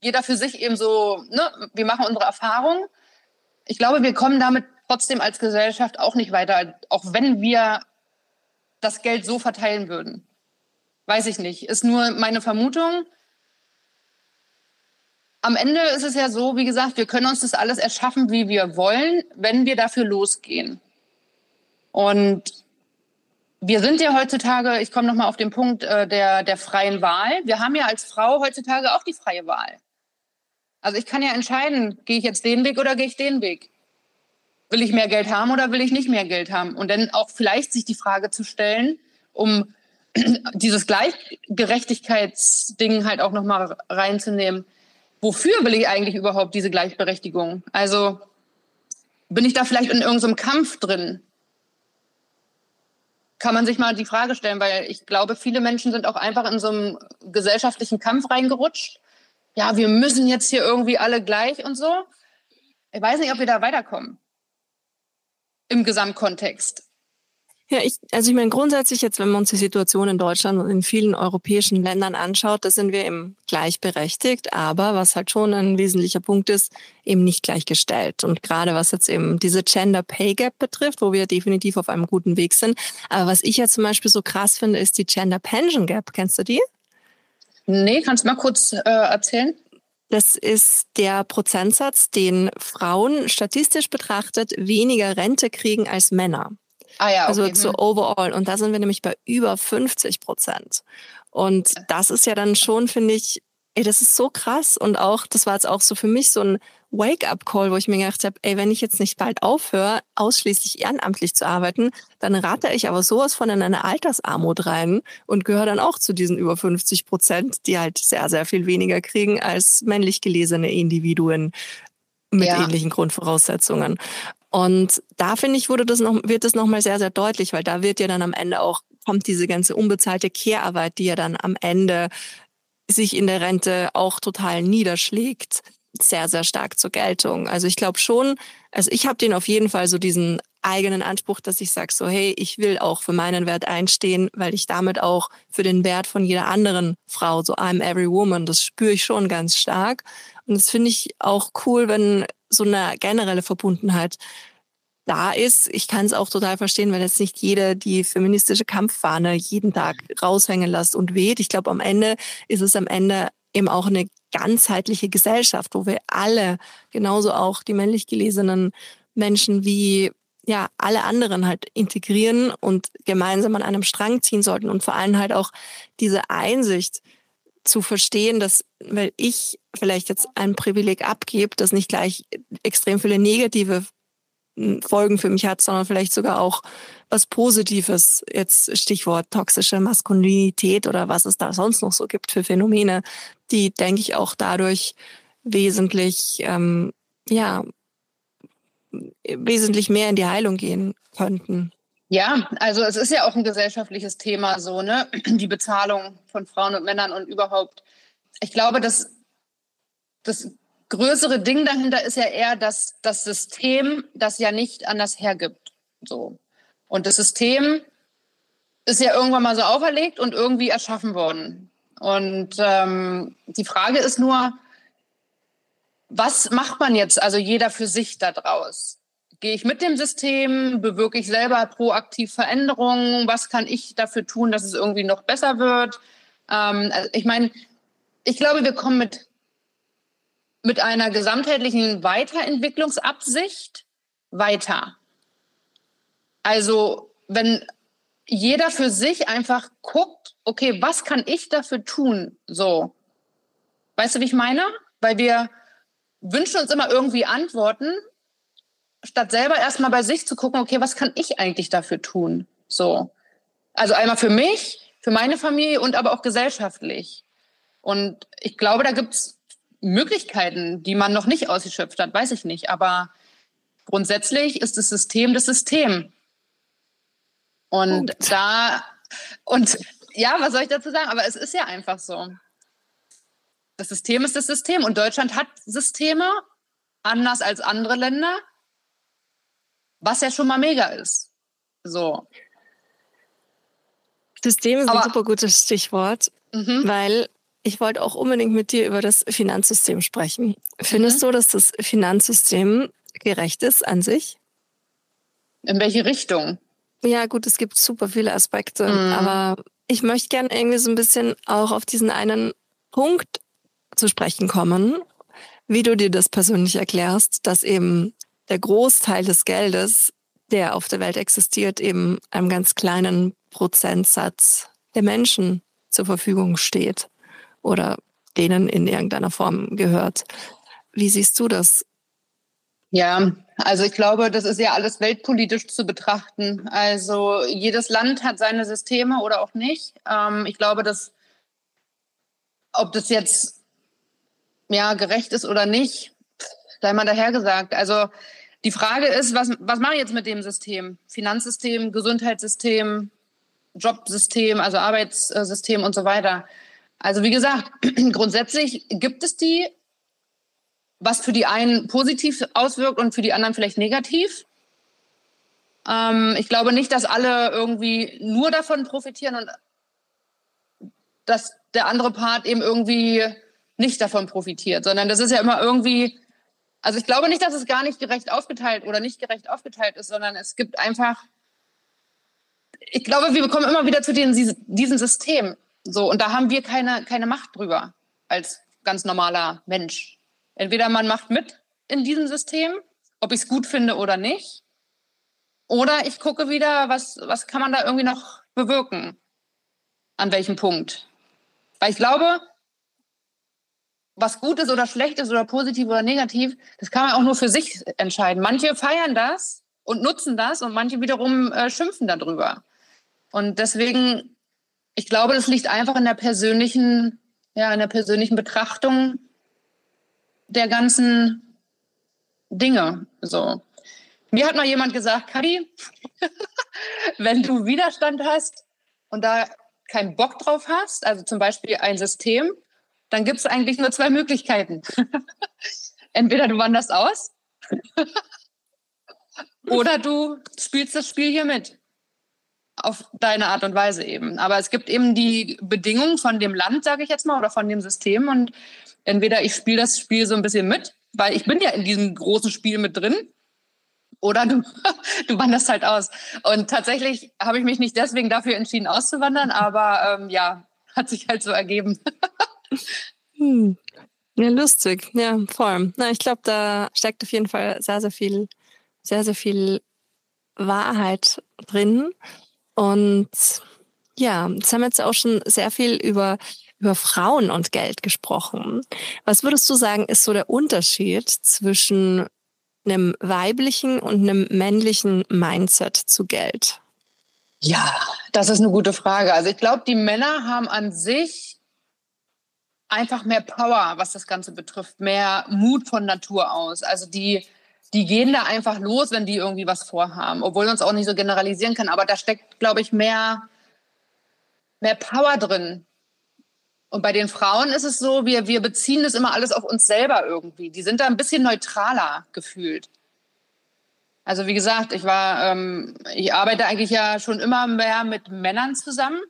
jeder für sich eben so, ne, wir machen unsere Erfahrung. Ich glaube, wir kommen damit trotzdem als Gesellschaft auch nicht weiter, auch wenn wir das Geld so verteilen würden. Weiß ich nicht. Ist nur meine Vermutung. Am Ende ist es ja so, wie gesagt, wir können uns das alles erschaffen, wie wir wollen, wenn wir dafür losgehen. Und wir sind ja heutzutage, ich komme nochmal auf den Punkt äh, der, der freien Wahl. Wir haben ja als Frau heutzutage auch die freie Wahl. Also ich kann ja entscheiden, gehe ich jetzt den Weg oder gehe ich den Weg will ich mehr Geld haben oder will ich nicht mehr Geld haben? Und dann auch vielleicht sich die Frage zu stellen, um [CLEARS THROAT] dieses Gleichgerechtigkeitsding halt auch nochmal reinzunehmen. Wofür will ich eigentlich überhaupt diese Gleichberechtigung? Also bin ich da vielleicht in irgendeinem Kampf drin? Kann man sich mal die Frage stellen, weil ich glaube, viele Menschen sind auch einfach in so einem gesellschaftlichen Kampf reingerutscht. Ja, wir müssen jetzt hier irgendwie alle gleich und so. Ich weiß nicht, ob wir da weiterkommen im Gesamtkontext? Ja, ich, also ich meine grundsätzlich jetzt, wenn man uns die Situation in Deutschland und in vielen europäischen Ländern anschaut, da sind wir eben gleichberechtigt, aber was halt schon ein wesentlicher Punkt ist, eben nicht gleichgestellt. Und gerade was jetzt eben diese Gender Pay Gap betrifft, wo wir definitiv auf einem guten Weg sind. Aber was ich ja zum Beispiel so krass finde, ist die Gender Pension Gap. Kennst du die? Nee, kannst du mal kurz äh, erzählen? Das ist der Prozentsatz, den Frauen statistisch betrachtet weniger Rente kriegen als Männer. Ah ja, also okay. Also zu hm. overall. Und da sind wir nämlich bei über 50 Prozent. Und das ist ja dann schon, finde ich, ey, das ist so krass. Und auch, das war jetzt auch so für mich so ein Wake-up-Call, wo ich mir gedacht habe, ey, wenn ich jetzt nicht bald aufhöre, ausschließlich ehrenamtlich zu arbeiten, dann rate ich aber sowas von in eine Altersarmut rein und gehöre dann auch zu diesen über 50 Prozent, die halt sehr, sehr viel weniger kriegen als männlich gelesene Individuen mit ja. ähnlichen Grundvoraussetzungen. Und da finde ich, wurde das noch, wird das nochmal sehr, sehr deutlich, weil da wird ja dann am Ende auch, kommt diese ganze unbezahlte Care-Arbeit, die ja dann am Ende sich in der Rente auch total niederschlägt, sehr, sehr stark zur Geltung. Also ich glaube schon, also ich habe den auf jeden Fall so diesen eigenen Anspruch, dass ich sage so, hey, ich will auch für meinen Wert einstehen, weil ich damit auch für den Wert von jeder anderen Frau, so I'm every woman, das spüre ich schon ganz stark. Und das finde ich auch cool, wenn so eine generelle Verbundenheit da ist. Ich kann es auch total verstehen, weil jetzt nicht jeder die feministische Kampffahne jeden Tag raushängen lässt und weht. Ich glaube, am Ende ist es am Ende eben auch eine ganzheitliche Gesellschaft, wo wir alle, genauso auch die männlich gelesenen Menschen wie ja alle anderen halt integrieren und gemeinsam an einem Strang ziehen sollten und vor allem halt auch diese Einsicht zu verstehen, dass weil ich vielleicht jetzt ein Privileg abgebe, das nicht gleich extrem viele negative Folgen für mich hat, sondern vielleicht sogar auch was Positives. Jetzt Stichwort toxische Maskulinität oder was es da sonst noch so gibt für Phänomene, die, denke ich, auch dadurch wesentlich, ähm, ja, wesentlich mehr in die Heilung gehen könnten. Ja, also es ist ja auch ein gesellschaftliches Thema so, ne? [CLEARS THROAT] Die Bezahlung von Frauen und Männern und überhaupt. Ich glaube, dass das größere Ding dahinter ist ja eher, dass das System das ja nicht anders hergibt. So. Und das System ist ja irgendwann mal so auferlegt und irgendwie erschaffen worden. Und ähm, die Frage ist nur, was macht man jetzt, also jeder für sich daraus? Gehe ich mit dem System? Bewirke ich selber proaktiv Veränderungen? Was kann ich dafür tun, dass es irgendwie noch besser wird? Ähm, also ich meine, ich glaube, wir kommen mit, mit einer gesamtheitlichen Weiterentwicklungsabsicht weiter. Also wenn jeder für sich einfach guckt, okay, was kann ich dafür tun? So. Weißt du, wie ich meine? Weil wir wünschen uns immer irgendwie Antworten, statt selber erstmal bei sich zu gucken, okay, was kann ich eigentlich dafür tun? So. Also einmal für mich, für meine Familie und aber auch gesellschaftlich. Und ich glaube, da gibt es Möglichkeiten, die man noch nicht ausgeschöpft hat, weiß ich nicht. Aber grundsätzlich ist das System das System. Und Punkt. da, und ja, was soll ich dazu sagen? Aber es ist ja einfach so. Das System ist das System und Deutschland hat Systeme, anders als andere Länder, was ja schon mal mega ist. So. System ist Aber, ein super gutes Stichwort, mhm. weil ich wollte auch unbedingt mit dir über das Finanzsystem sprechen. Findest mhm. du, dass das Finanzsystem gerecht ist an sich? In welche Richtung? Ja, gut, es gibt super viele Aspekte, mhm. aber ich möchte gerne irgendwie so ein bisschen auch auf diesen einen Punkt zu sprechen kommen, wie du dir das persönlich erklärst, dass eben der Großteil des Geldes, der auf der Welt existiert, eben einem ganz kleinen Prozentsatz der Menschen zur Verfügung steht oder denen in irgendeiner Form gehört. Wie siehst du das? Ja, also ich glaube, das ist ja alles weltpolitisch zu betrachten. Also jedes Land hat seine Systeme oder auch nicht. Ähm, ich glaube, dass ob das jetzt ja gerecht ist oder nicht, sei mal dahergesagt. Also die Frage ist, was, was mache ich jetzt mit dem System? Finanzsystem, Gesundheitssystem, Jobsystem, also Arbeitssystem und so weiter. Also wie gesagt, [CLEARS THROAT] grundsätzlich gibt es die was für die einen positiv auswirkt und für die anderen vielleicht negativ. Ähm, ich glaube nicht, dass alle irgendwie nur davon profitieren und dass der andere Part eben irgendwie nicht davon profitiert, sondern das ist ja immer irgendwie, also ich glaube nicht, dass es gar nicht gerecht aufgeteilt oder nicht gerecht aufgeteilt ist, sondern es gibt einfach, ich glaube, wir kommen immer wieder zu diesem System. So, und da haben wir keine, keine Macht drüber als ganz normaler Mensch. Entweder man macht mit in diesem System, ob ich es gut finde oder nicht. Oder ich gucke wieder, was, was kann man da irgendwie noch bewirken? An welchem Punkt? Weil ich glaube, was gut ist oder schlecht ist oder positiv oder negativ, das kann man auch nur für sich entscheiden. Manche feiern das und nutzen das und manche wiederum äh, schimpfen darüber. Und deswegen, ich glaube, das liegt einfach in der persönlichen, ja, in der persönlichen Betrachtung der ganzen Dinge. So. Mir hat mal jemand gesagt, Kadi, [LAUGHS] wenn du Widerstand hast und da keinen Bock drauf hast, also zum Beispiel ein System, dann gibt es eigentlich nur zwei Möglichkeiten. [LAUGHS] Entweder du wanderst aus [LAUGHS] oder du spielst das Spiel hier mit. Auf deine Art und Weise eben. Aber es gibt eben die Bedingungen von dem Land, sage ich jetzt mal, oder von dem System. Und entweder ich spiele das Spiel so ein bisschen mit, weil ich bin ja in diesem großen Spiel mit drin, oder du, [LAUGHS] du wanderst halt aus. Und tatsächlich habe ich mich nicht deswegen dafür entschieden, auszuwandern, aber ähm, ja, hat sich halt so ergeben. [LAUGHS] hm. Ja, lustig. Ja, voll. Na, ich glaube, da steckt auf jeden Fall sehr, sehr viel, sehr, sehr viel Wahrheit drin. Und ja, jetzt haben wir jetzt auch schon sehr viel über über Frauen und Geld gesprochen. Was würdest du sagen, ist so der Unterschied zwischen einem weiblichen und einem männlichen Mindset zu Geld? Ja, das ist eine gute Frage. Also ich glaube, die Männer haben an sich einfach mehr Power, was das Ganze betrifft, mehr Mut von Natur aus. Also die, die gehen da einfach los, wenn die irgendwie was vorhaben, obwohl man es auch nicht so generalisieren kann. Aber da steckt, glaube ich, mehr, mehr Power drin. Und bei den Frauen ist es so, wir, wir beziehen das immer alles auf uns selber irgendwie. Die sind da ein bisschen neutraler gefühlt. Also wie gesagt, ich war, ähm, ich arbeite eigentlich ja schon immer mehr mit Männern zusammen.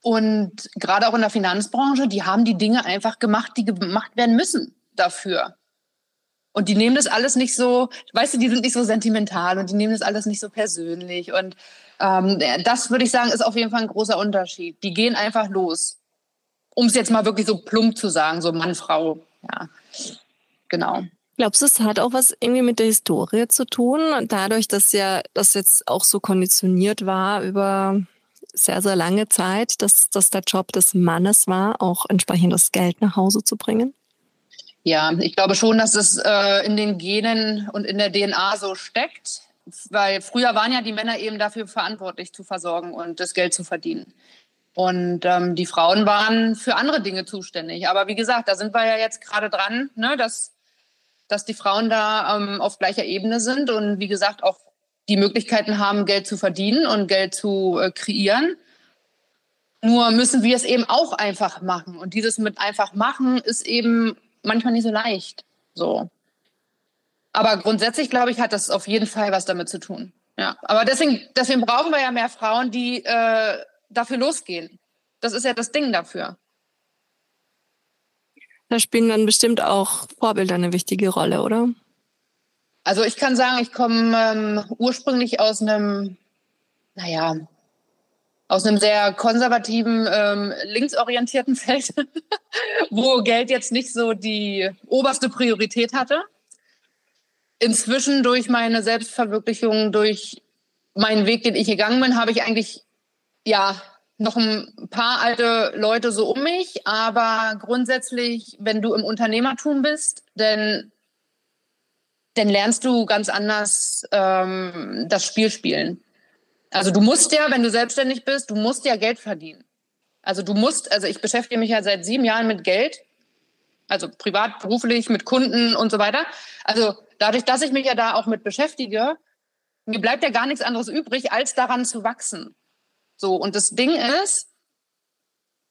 Und gerade auch in der Finanzbranche, die haben die Dinge einfach gemacht, die gemacht werden müssen dafür. Und die nehmen das alles nicht so, weißt du, die sind nicht so sentimental und die nehmen das alles nicht so persönlich. Und ähm, das würde ich sagen, ist auf jeden Fall ein großer Unterschied. Die gehen einfach los. Um es jetzt mal wirklich so plump zu sagen, so Mann, Frau. Ja, genau. Glaubst du, es hat auch was irgendwie mit der Historie zu tun? Dadurch, dass ja das jetzt auch so konditioniert war über sehr, sehr lange Zeit, dass das der Job des Mannes war, auch entsprechend das Geld nach Hause zu bringen? Ja, ich glaube schon, dass es äh, in den Genen und in der DNA so steckt, weil früher waren ja die Männer eben dafür verantwortlich zu versorgen und das Geld zu verdienen. Und ähm, die Frauen waren für andere Dinge zuständig. Aber wie gesagt, da sind wir ja jetzt gerade dran, ne, dass dass die Frauen da ähm, auf gleicher Ebene sind und wie gesagt auch die Möglichkeiten haben, Geld zu verdienen und Geld zu äh, kreieren. Nur müssen wir es eben auch einfach machen. Und dieses mit einfach machen ist eben manchmal nicht so leicht. So. Aber grundsätzlich, glaube ich, hat das auf jeden Fall was damit zu tun. Ja. Aber deswegen, deswegen brauchen wir ja mehr Frauen, die äh, dafür losgehen. Das ist ja das Ding dafür. Da spielen dann bestimmt auch Vorbilder eine wichtige Rolle, oder? Also ich kann sagen, ich komme ähm, ursprünglich aus einem, naja, aus einem sehr konservativen, ähm, linksorientierten [LAUGHS] Feld, wo Geld jetzt nicht so die oberste Priorität hatte. Inzwischen durch meine Selbstverwirklichung, durch meinen Weg, den ich gegangen bin, habe ich eigentlich ja noch ein paar alte Leute so um mich, aber grundsätzlich, wenn du im Unternehmertum bist, dann, dann lernst du ganz anders ähm, das Spiel spielen. Also du musst ja, wenn du selbstständig bist, du musst ja Geld verdienen. Also du musst, also ich beschäftige mich ja seit sieben Jahren mit Geld, also privat, beruflich, mit Kunden und so weiter. Also dadurch, dass ich mich ja da auch mit beschäftige, mir bleibt ja gar nichts anderes übrig, als daran zu wachsen. So, und das Ding ist,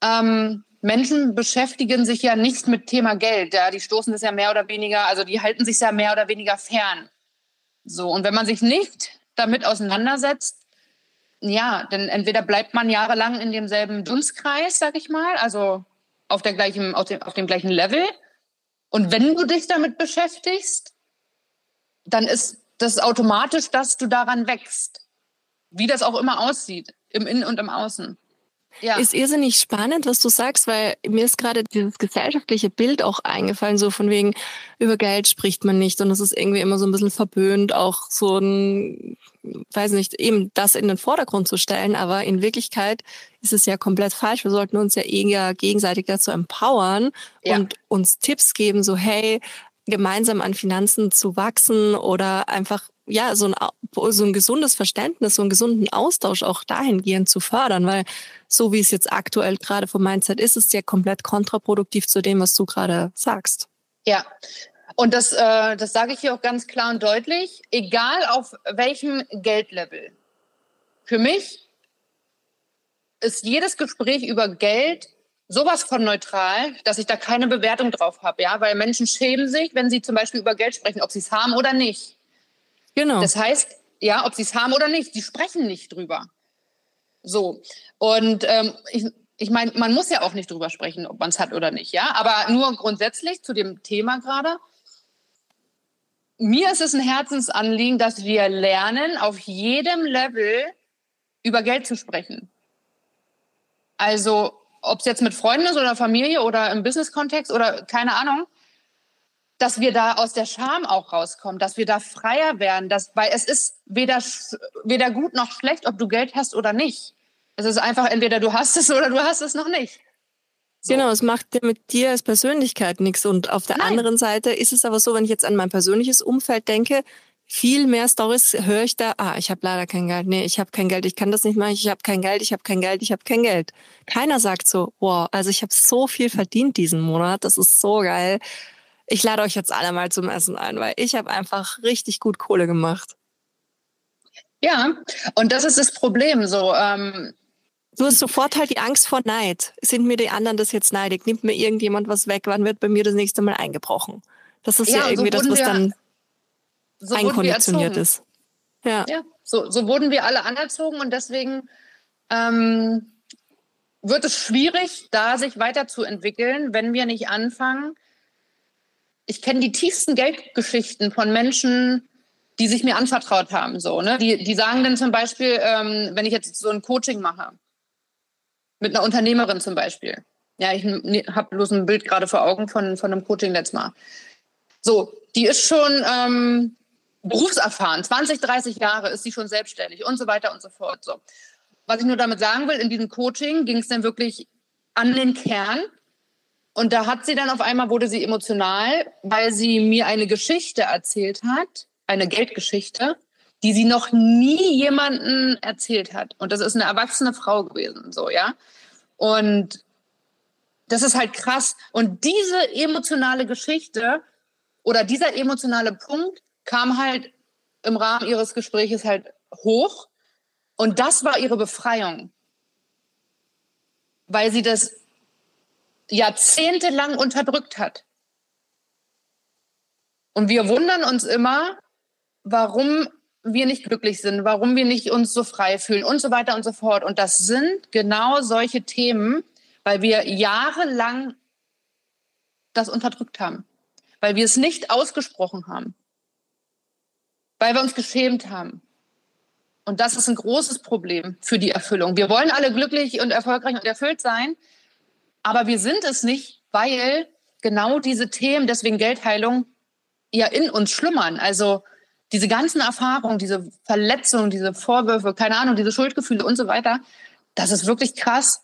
ähm, Menschen beschäftigen sich ja nicht mit Thema Geld. Ja, die stoßen das ja mehr oder weniger, also die halten sich ja mehr oder weniger fern. So, und wenn man sich nicht damit auseinandersetzt, ja, dann entweder bleibt man jahrelang in demselben Dunstkreis, sag ich mal, also auf, der gleichen, auf, dem, auf dem gleichen Level. Und wenn du dich damit beschäftigst, dann ist das automatisch, dass du daran wächst. Wie das auch immer aussieht im Innen und im Außen. Ja. Ist irrsinnig spannend, was du sagst, weil mir ist gerade dieses gesellschaftliche Bild auch eingefallen, so von wegen, über Geld spricht man nicht und es ist irgendwie immer so ein bisschen verböhnt, auch so ein, weiß nicht, eben das in den Vordergrund zu stellen, aber in Wirklichkeit ist es ja komplett falsch. Wir sollten uns ja eher gegenseitig dazu empowern ja. und uns Tipps geben, so hey, gemeinsam an Finanzen zu wachsen oder einfach ja, so ein, so ein gesundes Verständnis, so einen gesunden Austausch auch dahingehend zu fördern, weil so wie es jetzt aktuell gerade vom Mindset ist, ist es ja komplett kontraproduktiv zu dem, was du gerade sagst. Ja, und das, äh, das sage ich hier auch ganz klar und deutlich, egal auf welchem Geldlevel. Für mich ist jedes Gespräch über Geld sowas von neutral, dass ich da keine Bewertung drauf habe, ja, weil Menschen schämen sich, wenn sie zum Beispiel über Geld sprechen, ob sie es haben oder nicht. Genau. Das heißt, ja, ob sie es haben oder nicht, sie sprechen nicht drüber. So. Und ähm, ich, ich meine, man muss ja auch nicht drüber sprechen, ob man es hat oder nicht, ja. Aber nur grundsätzlich zu dem Thema gerade. Mir ist es ein Herzensanliegen, dass wir lernen, auf jedem Level über Geld zu sprechen. Also, ob es jetzt mit Freunden ist oder Familie oder im Business-Kontext oder keine Ahnung, dass wir da aus der Scham auch rauskommen, dass wir da freier werden, dass, weil es ist weder, weder gut noch schlecht, ob du Geld hast oder nicht. Es ist einfach entweder du hast es oder du hast es noch nicht. So. Genau, es macht mit dir als Persönlichkeit nichts. Und auf der Nein. anderen Seite ist es aber so, wenn ich jetzt an mein persönliches Umfeld denke, viel mehr Stories höre ich da, ah, ich habe leider kein Geld, nee, ich habe kein Geld, ich kann das nicht machen, ich habe kein Geld, ich habe kein Geld, ich habe kein Geld. Keiner sagt so, wow, also ich habe so viel verdient diesen Monat, das ist so geil. Ich lade euch jetzt alle mal zum Essen ein, weil ich habe einfach richtig gut Kohle gemacht. Ja, und das ist das Problem so. Ähm Du hast sofort halt die Angst vor Neid. Sind mir die anderen das jetzt neidig? Nimmt mir irgendjemand was weg? Wann wird bei mir das nächste Mal eingebrochen? Das ist ja, ja irgendwie so das, was dann so einkonditioniert ist. Ja, ja so, so wurden wir alle anerzogen und deswegen ähm, wird es schwierig, da sich weiterzuentwickeln, wenn wir nicht anfangen. Ich kenne die tiefsten Geldgeschichten von Menschen, die sich mir anvertraut haben. So, ne? die, die sagen dann zum Beispiel, ähm, wenn ich jetzt so ein Coaching mache, mit einer Unternehmerin zum Beispiel. Ja, ich habe bloß ein Bild gerade vor Augen von, von einem Coaching letztes Mal. So, die ist schon ähm, berufserfahren, 20, 30 Jahre ist sie schon selbstständig und so weiter und so fort. So. Was ich nur damit sagen will, in diesem Coaching ging es dann wirklich an den Kern. Und da hat sie dann auf einmal, wurde sie emotional, weil sie mir eine Geschichte erzählt hat, eine Geldgeschichte, die sie noch nie jemanden erzählt hat. Und das ist eine erwachsene Frau gewesen, so, ja. Und das ist halt krass. Und diese emotionale Geschichte oder dieser emotionale Punkt kam halt im Rahmen ihres Gespräches halt hoch. Und das war ihre Befreiung. Weil sie das jahrzehntelang unterdrückt hat. Und wir wundern uns immer, warum wir nicht glücklich sind, warum wir nicht uns so frei fühlen und so weiter und so fort. Und das sind genau solche Themen, weil wir jahrelang das unterdrückt haben, weil wir es nicht ausgesprochen haben weil wir uns geschämt haben. Und das ist ein großes Problem für die Erfüllung. Wir wollen alle glücklich und erfolgreich und erfüllt sein, aber wir sind es nicht, weil genau diese Themen, deswegen Geldheilung, ja in uns schlummern. Also diese ganzen Erfahrungen, diese Verletzungen, diese Vorwürfe, keine Ahnung, diese Schuldgefühle und so weiter, das ist wirklich krass,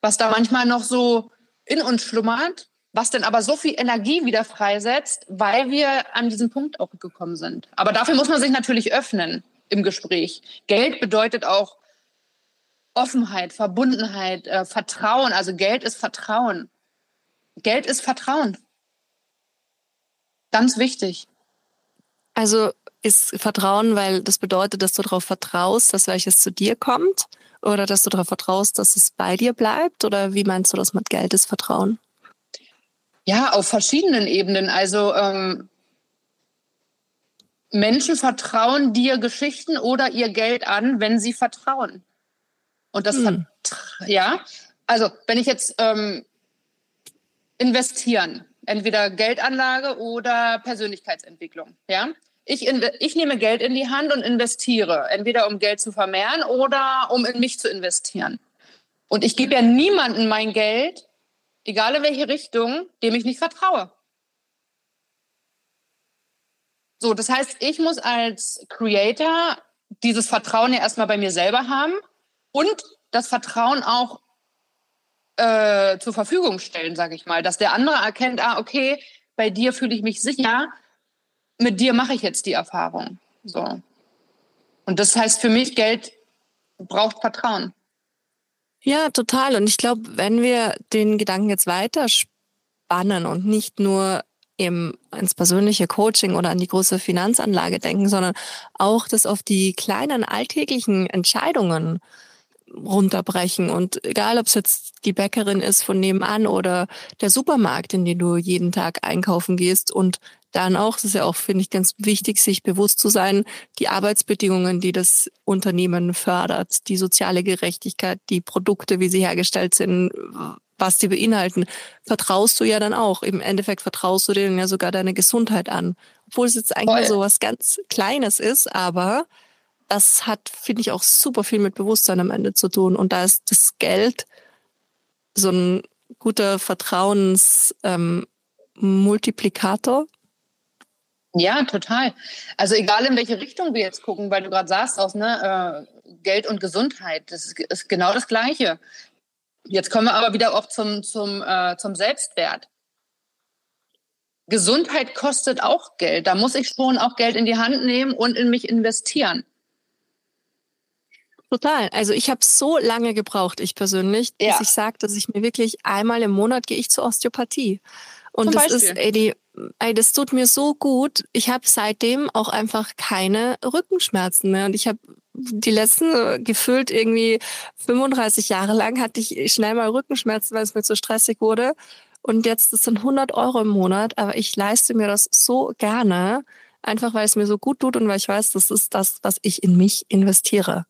was da manchmal noch so in uns schlummert was dann aber so viel Energie wieder freisetzt, weil wir an diesen Punkt auch gekommen sind. Aber dafür muss man sich natürlich öffnen im Gespräch. Geld bedeutet auch Offenheit, Verbundenheit, äh, Vertrauen. Also Geld ist Vertrauen. Geld ist Vertrauen. Ganz wichtig. Also ist Vertrauen, weil das bedeutet, dass du darauf vertraust, dass welches zu dir kommt oder dass du darauf vertraust, dass es bei dir bleibt? Oder wie meinst du das mit Geld ist Vertrauen? Ja, auf verschiedenen Ebenen. Also ähm, Menschen vertrauen dir Geschichten oder ihr Geld an, wenn sie vertrauen. Und das, hm. ja, also wenn ich jetzt ähm, investieren, entweder Geldanlage oder Persönlichkeitsentwicklung, ja. Ich, ich nehme Geld in die Hand und investiere, entweder um Geld zu vermehren oder um in mich zu investieren. Und ich gebe ja niemandem mein Geld, egal in welche Richtung, dem ich nicht vertraue. So, das heißt, ich muss als Creator dieses Vertrauen ja erstmal bei mir selber haben und das Vertrauen auch äh, zur Verfügung stellen, sage ich mal, dass der andere erkennt, ah, okay, bei dir fühle ich mich sicher, mit dir mache ich jetzt die Erfahrung. So. Und das heißt für mich, Geld braucht Vertrauen. Ja, total. Und ich glaube, wenn wir den Gedanken jetzt weiter spannen und nicht nur im, ins persönliche Coaching oder an die große Finanzanlage denken, sondern auch das auf die kleinen alltäglichen Entscheidungen runterbrechen. Und egal, ob es jetzt die Bäckerin ist von nebenan oder der Supermarkt, in den du jeden Tag einkaufen gehst und dann auch, das ist ja auch, finde ich, ganz wichtig, sich bewusst zu sein, die Arbeitsbedingungen, die das Unternehmen fördert, die soziale Gerechtigkeit, die Produkte, wie sie hergestellt sind, was die beinhalten, vertraust du ja dann auch. Im Endeffekt vertraust du denen ja sogar deine Gesundheit an. Obwohl es jetzt eigentlich so was ganz Kleines ist, aber das hat, finde ich, auch super viel mit Bewusstsein am Ende zu tun. Und da ist das Geld so ein guter Vertrauensmultiplikator. Ähm, ja, total. Also egal in welche Richtung wir jetzt gucken, weil du gerade sagst, aus ne, äh, Geld und Gesundheit, das ist, ist genau das Gleiche. Jetzt kommen wir aber wieder auch zum, zum, äh, zum Selbstwert. Gesundheit kostet auch Geld. Da muss ich schon auch Geld in die Hand nehmen und in mich investieren. Total. Also ich habe so lange gebraucht, ich persönlich, ja. bis ich sage, dass ich mir wirklich einmal im Monat gehe ich zur Osteopathie. Und Zum das Beispiel. ist, ey, die, ey, das tut mir so gut. Ich habe seitdem auch einfach keine Rückenschmerzen mehr. Und ich habe die letzten äh, gefühlt irgendwie 35 Jahre lang hatte ich schnell mal Rückenschmerzen, weil es mir zu stressig wurde. Und jetzt, das sind 100 Euro im Monat, aber ich leiste mir das so gerne, einfach weil es mir so gut tut und weil ich weiß, das ist das, was ich in mich investiere.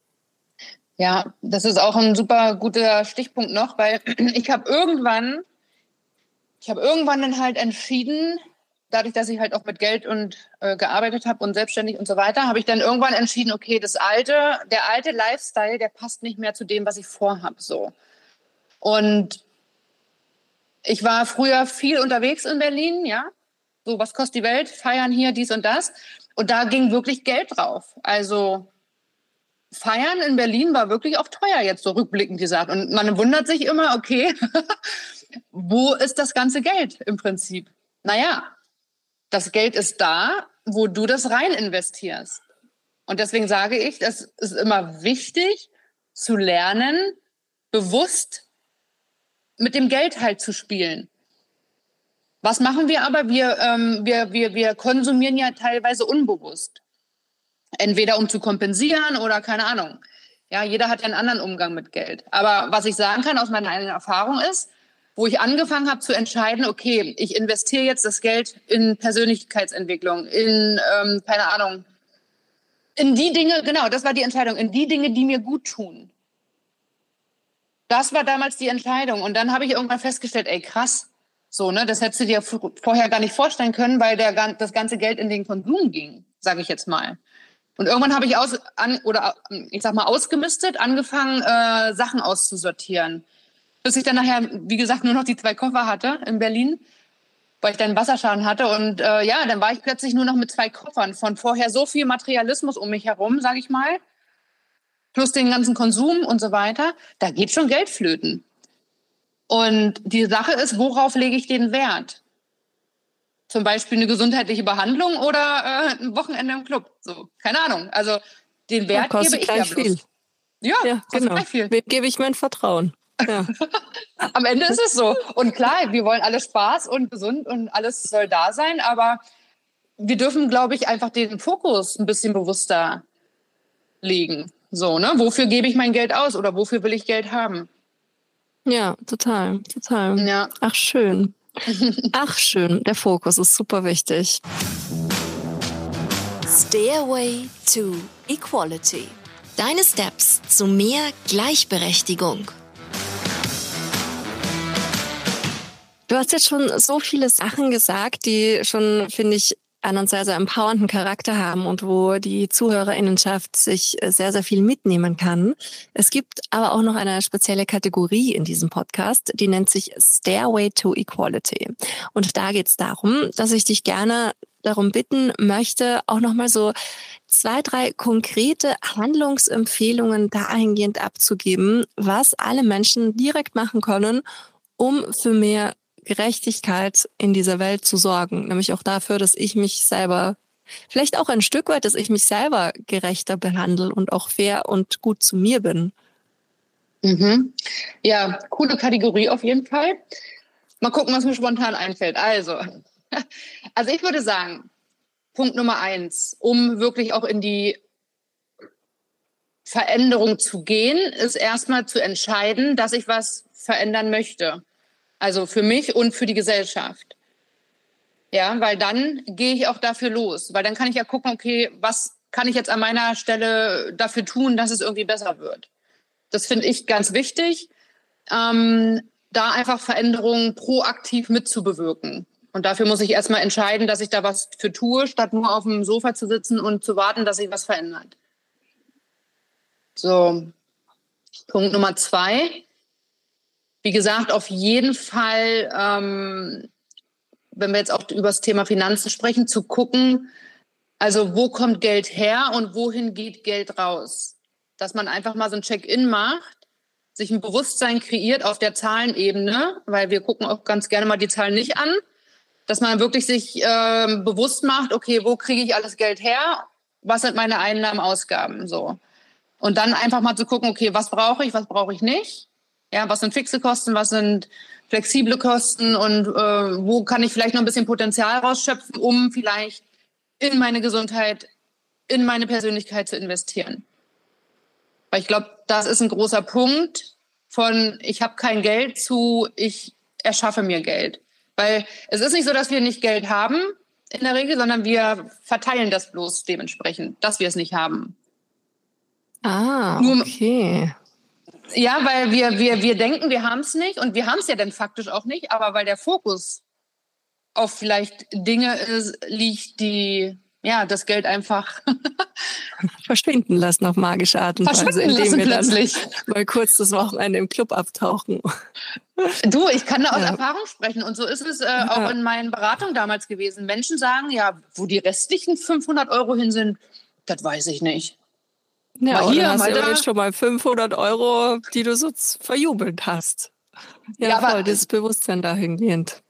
Ja, das ist auch ein super guter Stichpunkt noch, weil [CLEARS THROAT] ich habe irgendwann, ich habe irgendwann dann halt entschieden, dadurch, dass ich halt auch mit Geld und äh, gearbeitet habe und selbstständig und so weiter, habe ich dann irgendwann entschieden, okay, das alte, der alte Lifestyle, der passt nicht mehr zu dem, was ich vorhabe, so. Und ich war früher viel unterwegs in Berlin, ja. So, was kostet die Welt? Feiern hier, dies und das. Und da ging wirklich Geld drauf. Also Feiern in Berlin war wirklich auch teuer, jetzt so rückblickend gesagt. Und man wundert sich immer, okay, [LAUGHS] wo ist das ganze Geld im Prinzip? Naja, das Geld ist da, wo du das rein investierst. Und deswegen sage ich, es ist immer wichtig zu lernen, bewusst mit dem Geld halt zu spielen. Was machen wir aber? Wir, ähm, wir, wir, wir konsumieren ja teilweise unbewusst. Entweder um zu kompensieren oder keine Ahnung. Ja, jeder hat ja einen anderen Umgang mit Geld. Aber was ich sagen kann aus meiner eigenen Erfahrung ist, wo ich angefangen habe zu entscheiden, okay, ich investiere jetzt das Geld in Persönlichkeitsentwicklung, in, ähm, keine Ahnung, in die Dinge, genau, das war die Entscheidung, in die Dinge, die mir gut tun. Das war damals die Entscheidung. Und dann habe ich irgendwann festgestellt, ey, krass. So, ne, das hättest du dir vorher gar nicht vorstellen können, weil der, das ganze Geld in den Konsum ging, sage ich jetzt mal. Und irgendwann habe ich aus, an, oder ich sag mal, ausgemistet, angefangen, äh, Sachen auszusortieren. Bis ich dann nachher, wie gesagt, nur noch die zwei Koffer hatte in Berlin, weil ich dann Wasserschaden hatte. Und äh, ja, dann war ich plötzlich nur noch mit zwei Koffern. Von vorher so viel Materialismus um mich herum, sage ich mal plus den ganzen Konsum und so weiter, da geht schon Geld flöten. Und die Sache ist, worauf lege ich den Wert? Zum Beispiel eine gesundheitliche Behandlung oder äh, ein Wochenende im Club. So, keine Ahnung. Also den Wert gebe ich gleich ja viel. Ja, ja genau. Viel. Wem gebe ich mein Vertrauen? Ja. [LAUGHS] Am Ende ist es so. Und klar, wir wollen alle Spaß und gesund und alles soll da sein, aber wir dürfen, glaube ich, einfach den Fokus ein bisschen bewusster legen. So, ne? Wofür gebe ich mein Geld aus oder wofür will ich Geld haben? Ja, total, total. Ja. Ach, schön. Ach, schön. Der Fokus ist super wichtig. Stairway to Equality. Deine Steps zu mehr Gleichberechtigung. Du hast jetzt schon so viele Sachen gesagt, die schon, finde ich, einen sehr, sehr empowernden Charakter haben und wo die Zuhörerinnenschaft sich äh, sehr, sehr viel mitnehmen kann. Es gibt aber auch noch eine spezielle Kategorie in diesem Podcast, die nennt sich Stairway to Equality. Und da geht es darum, dass ich dich gerne darum bitten möchte, auch nochmal so zwei, drei konkrete Handlungsempfehlungen dahingehend abzugeben, was alle Menschen direkt machen können, um für mehr Gerechtigkeit in dieser Welt zu sorgen, nämlich auch dafür, dass ich mich selber, vielleicht auch ein Stück weit, dass ich mich selber gerechter behandle und auch fair und gut zu mir bin. Mhm. Ja, coole Kategorie auf jeden Fall. Mal gucken, was mir spontan einfällt. Also, [LAUGHS] also ich würde sagen, Punkt Nummer eins, um wirklich auch in die Veränderung zu gehen, ist erstmal zu entscheiden, dass ich was verändern möchte. Also für mich und für die Gesellschaft. Ja, weil dann gehe ich auch dafür los, weil dann kann ich ja gucken, okay, was kann ich jetzt an meiner Stelle dafür tun, dass es irgendwie besser wird. Das finde ich ganz wichtig, ähm, da einfach Veränderungen proaktiv mitzubewirken. Und dafür muss ich erstmal entscheiden, dass ich da was für tue, statt nur auf dem Sofa zu sitzen und zu warten, dass sich was verändert. So, Punkt Nummer zwei wie gesagt, auf jeden Fall, ähm, wenn wir jetzt auch über das Thema Finanzen sprechen, zu gucken, also wo kommt Geld her und wohin geht Geld raus? Dass man einfach mal so ein Check-in macht sich ein Bewusstsein kreiert auf der Zahlenebene, weil wir gucken auch ganz gerne mal die Zahlen nicht an, dass man wirklich sich äh, bewusst macht, okay, wo kriege ich alles Geld her? Was sind meine Einnahmen, Ausgaben? So. Und dann einfach mal zu gucken, okay, was brauche ich, was brauche ich nicht? Ja, was sind fixe Kosten, was sind flexible Kosten und äh, wo kann ich vielleicht noch ein bisschen Potenzial rausschöpfen, um vielleicht in meine Gesundheit, in meine Persönlichkeit zu investieren. Weil ich glaube, das ist ein großer Punkt von ich habe kein Geld zu ich erschaffe mir Geld. Weil es ist nicht so, dass wir nicht Geld haben in der Regel, sondern wir verteilen das bloß dementsprechend, dass wir es nicht haben. Ah, okay. Nur, ja, weil wir, wir, wir denken, wir haben es nicht und wir haben es ja dann faktisch auch nicht, aber weil der Fokus auf vielleicht Dinge ist, liegt, die ja, das Geld einfach [LAUGHS] verschwinden lassen auf magische Art und Weise, indem wir plötzlich. dann mal kurz das Wochenende im Club abtauchen. Du, ich kann da aus ja. Erfahrung sprechen und so ist es äh, ja. auch in meinen Beratungen damals gewesen. Menschen sagen, ja, wo die restlichen 500 Euro hin sind, das weiß ich nicht. Ja, mal hier, hast mal da. schon mal 500 Euro, die du so verjubelt hast. Ja, ja voll, das Bewusstsein dahingehend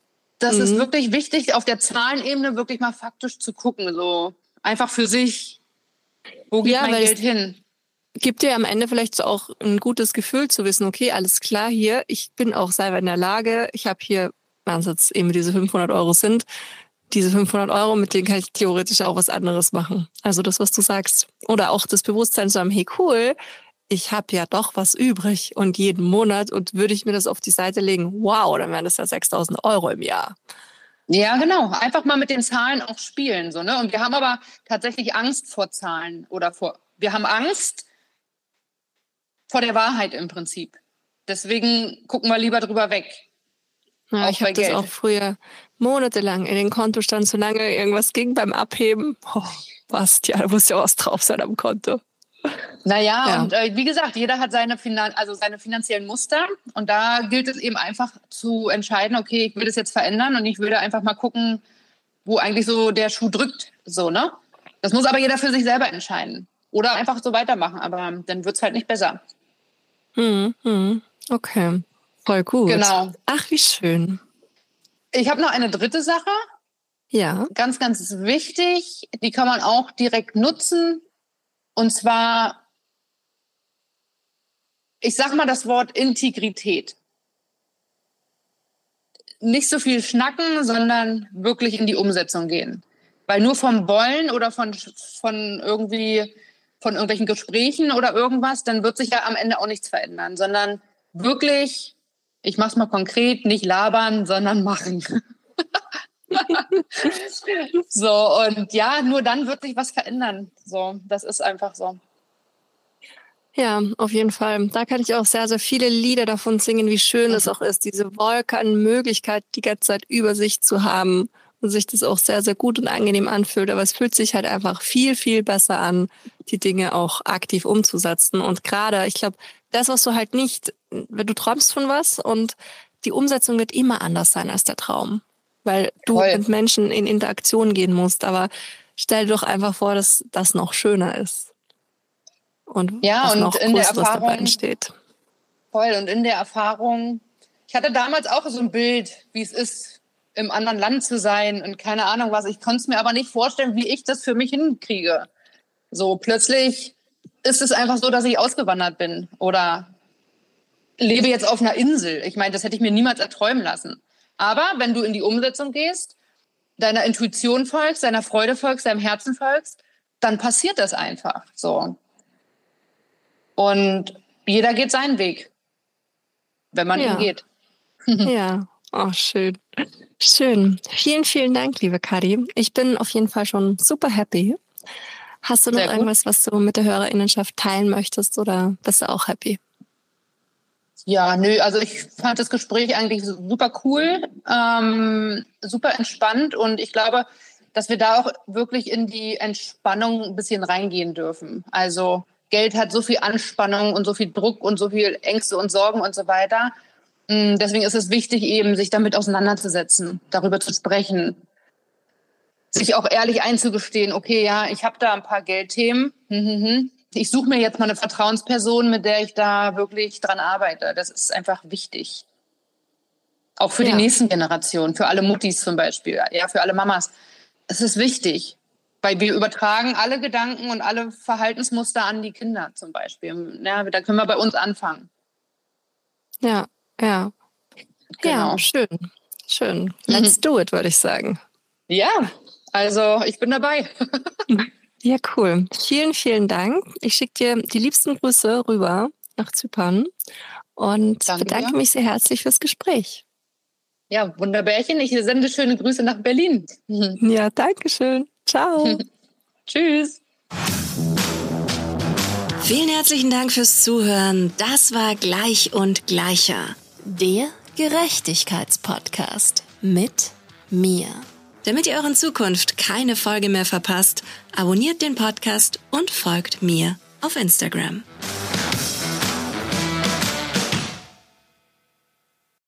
das mhm. ist wirklich wichtig, auf der Zahlenebene wirklich mal faktisch zu gucken. So einfach für sich, wo geht ja, mein Geld hin? Gibt dir am Ende vielleicht so auch ein gutes Gefühl zu wissen, okay, alles klar hier, ich bin auch selber in der Lage, ich habe hier, wenn es jetzt eben diese 500 Euro sind, diese 500 Euro, mit denen kann ich theoretisch auch was anderes machen. Also das, was du sagst. Oder auch das Bewusstsein zu haben, hey cool, ich habe ja doch was übrig und jeden Monat und würde ich mir das auf die Seite legen, wow, dann wären das ja 6000 Euro im Jahr. Ja, genau. Einfach mal mit den Zahlen auch spielen. So, ne? Und wir haben aber tatsächlich Angst vor Zahlen oder vor, wir haben Angst vor der Wahrheit im Prinzip. Deswegen gucken wir lieber drüber weg. Ja, ich habe das auch früher monatelang in den Kontostand, solange irgendwas ging beim Abheben. Oh, ja, da muss ja was drauf sein am Konto. Naja, ja. und äh, wie gesagt, jeder hat seine, Finan also seine finanziellen Muster und da gilt es eben einfach zu entscheiden, okay, ich will das jetzt verändern und ich würde einfach mal gucken, wo eigentlich so der Schuh drückt. So, ne? Das muss aber jeder für sich selber entscheiden. Oder einfach so weitermachen, aber dann wird es halt nicht besser. Hm, hm. Okay, voll gut. Genau. Ach, wie schön. Ich habe noch eine dritte Sache. Ja. Ganz, ganz wichtig. Die kann man auch direkt nutzen und zwar, ich sage mal das Wort Integrität. Nicht so viel schnacken, sondern wirklich in die Umsetzung gehen. Weil nur vom Wollen oder von, von irgendwie von irgendwelchen Gesprächen oder irgendwas, dann wird sich ja am Ende auch nichts verändern, sondern wirklich, ich mache es mal konkret, nicht labern, sondern machen. [LAUGHS] so, und ja, nur dann wird sich was verändern. So, das ist einfach so. Ja, auf jeden Fall. Da kann ich auch sehr, sehr viele Lieder davon singen, wie schön es mhm. auch ist, diese Wolke an Möglichkeit die ganze Zeit über sich zu haben sich das auch sehr, sehr gut und angenehm anfühlt. Aber es fühlt sich halt einfach viel, viel besser an, die Dinge auch aktiv umzusetzen. Und gerade, ich glaube, das, was du halt nicht, wenn du träumst von was und die Umsetzung wird immer anders sein als der Traum weil du Voll. mit Menschen in Interaktion gehen musst. Aber stell dir doch einfach vor, dass das noch schöner ist. Und ja, was und noch in der Erfahrung, dabei entsteht. Voll. Und in der Erfahrung, ich hatte damals auch so ein Bild, wie es ist, im anderen Land zu sein und keine Ahnung was. Ich konnte es mir aber nicht vorstellen, wie ich das für mich hinkriege. So plötzlich ist es einfach so, dass ich ausgewandert bin oder lebe jetzt auf einer Insel. Ich meine, das hätte ich mir niemals erträumen lassen. Aber wenn du in die Umsetzung gehst, deiner Intuition folgst, deiner Freude folgst, deinem Herzen folgst, dann passiert das einfach so. Und jeder geht seinen Weg, wenn man ja. ihn geht. ja, [LAUGHS] oh, schön. Schön. Vielen, vielen Dank, liebe Kadi. Ich bin auf jeden Fall schon super happy. Hast du noch irgendwas, was du mit der Hörerinnenschaft teilen möchtest oder bist du auch happy? Ja, nö, also ich fand das Gespräch eigentlich super cool, ähm, super entspannt und ich glaube, dass wir da auch wirklich in die Entspannung ein bisschen reingehen dürfen. Also Geld hat so viel Anspannung und so viel Druck und so viel Ängste und Sorgen und so weiter. Mm, deswegen ist es wichtig, eben sich damit auseinanderzusetzen, darüber zu sprechen, sich auch ehrlich einzugestehen, okay, ja, ich habe da ein paar Geldthemen, hm, hm, hm, ich suche mir jetzt mal eine Vertrauensperson, mit der ich da wirklich dran arbeite. Das ist einfach wichtig. Auch für ja. die nächsten Generationen, für alle Muttis zum Beispiel, ja, für alle Mamas. Es ist wichtig, weil wir übertragen alle Gedanken und alle Verhaltensmuster an die Kinder zum Beispiel. Ja, da können wir bei uns anfangen. Ja, ja. Genau. Ja, schön. Schön. Let's mhm. do it, würde ich sagen. Ja, also ich bin dabei. [LAUGHS] ja, cool. Vielen, vielen Dank. Ich schicke dir die liebsten Grüße rüber nach Zypern und Danke bedanke mich sehr herzlich fürs Gespräch. Ja, Wunderbärchen. Ich sende schöne Grüße nach Berlin. [LAUGHS] Ja, danke schön. Ciao. [LAUGHS] Tschüss. Vielen herzlichen Dank fürs Zuhören. Das war Gleich und Gleicher. Der Gerechtigkeitspodcast mit mir. Damit ihr auch in Zukunft keine Folge mehr verpasst, abonniert den Podcast und folgt mir auf Instagram.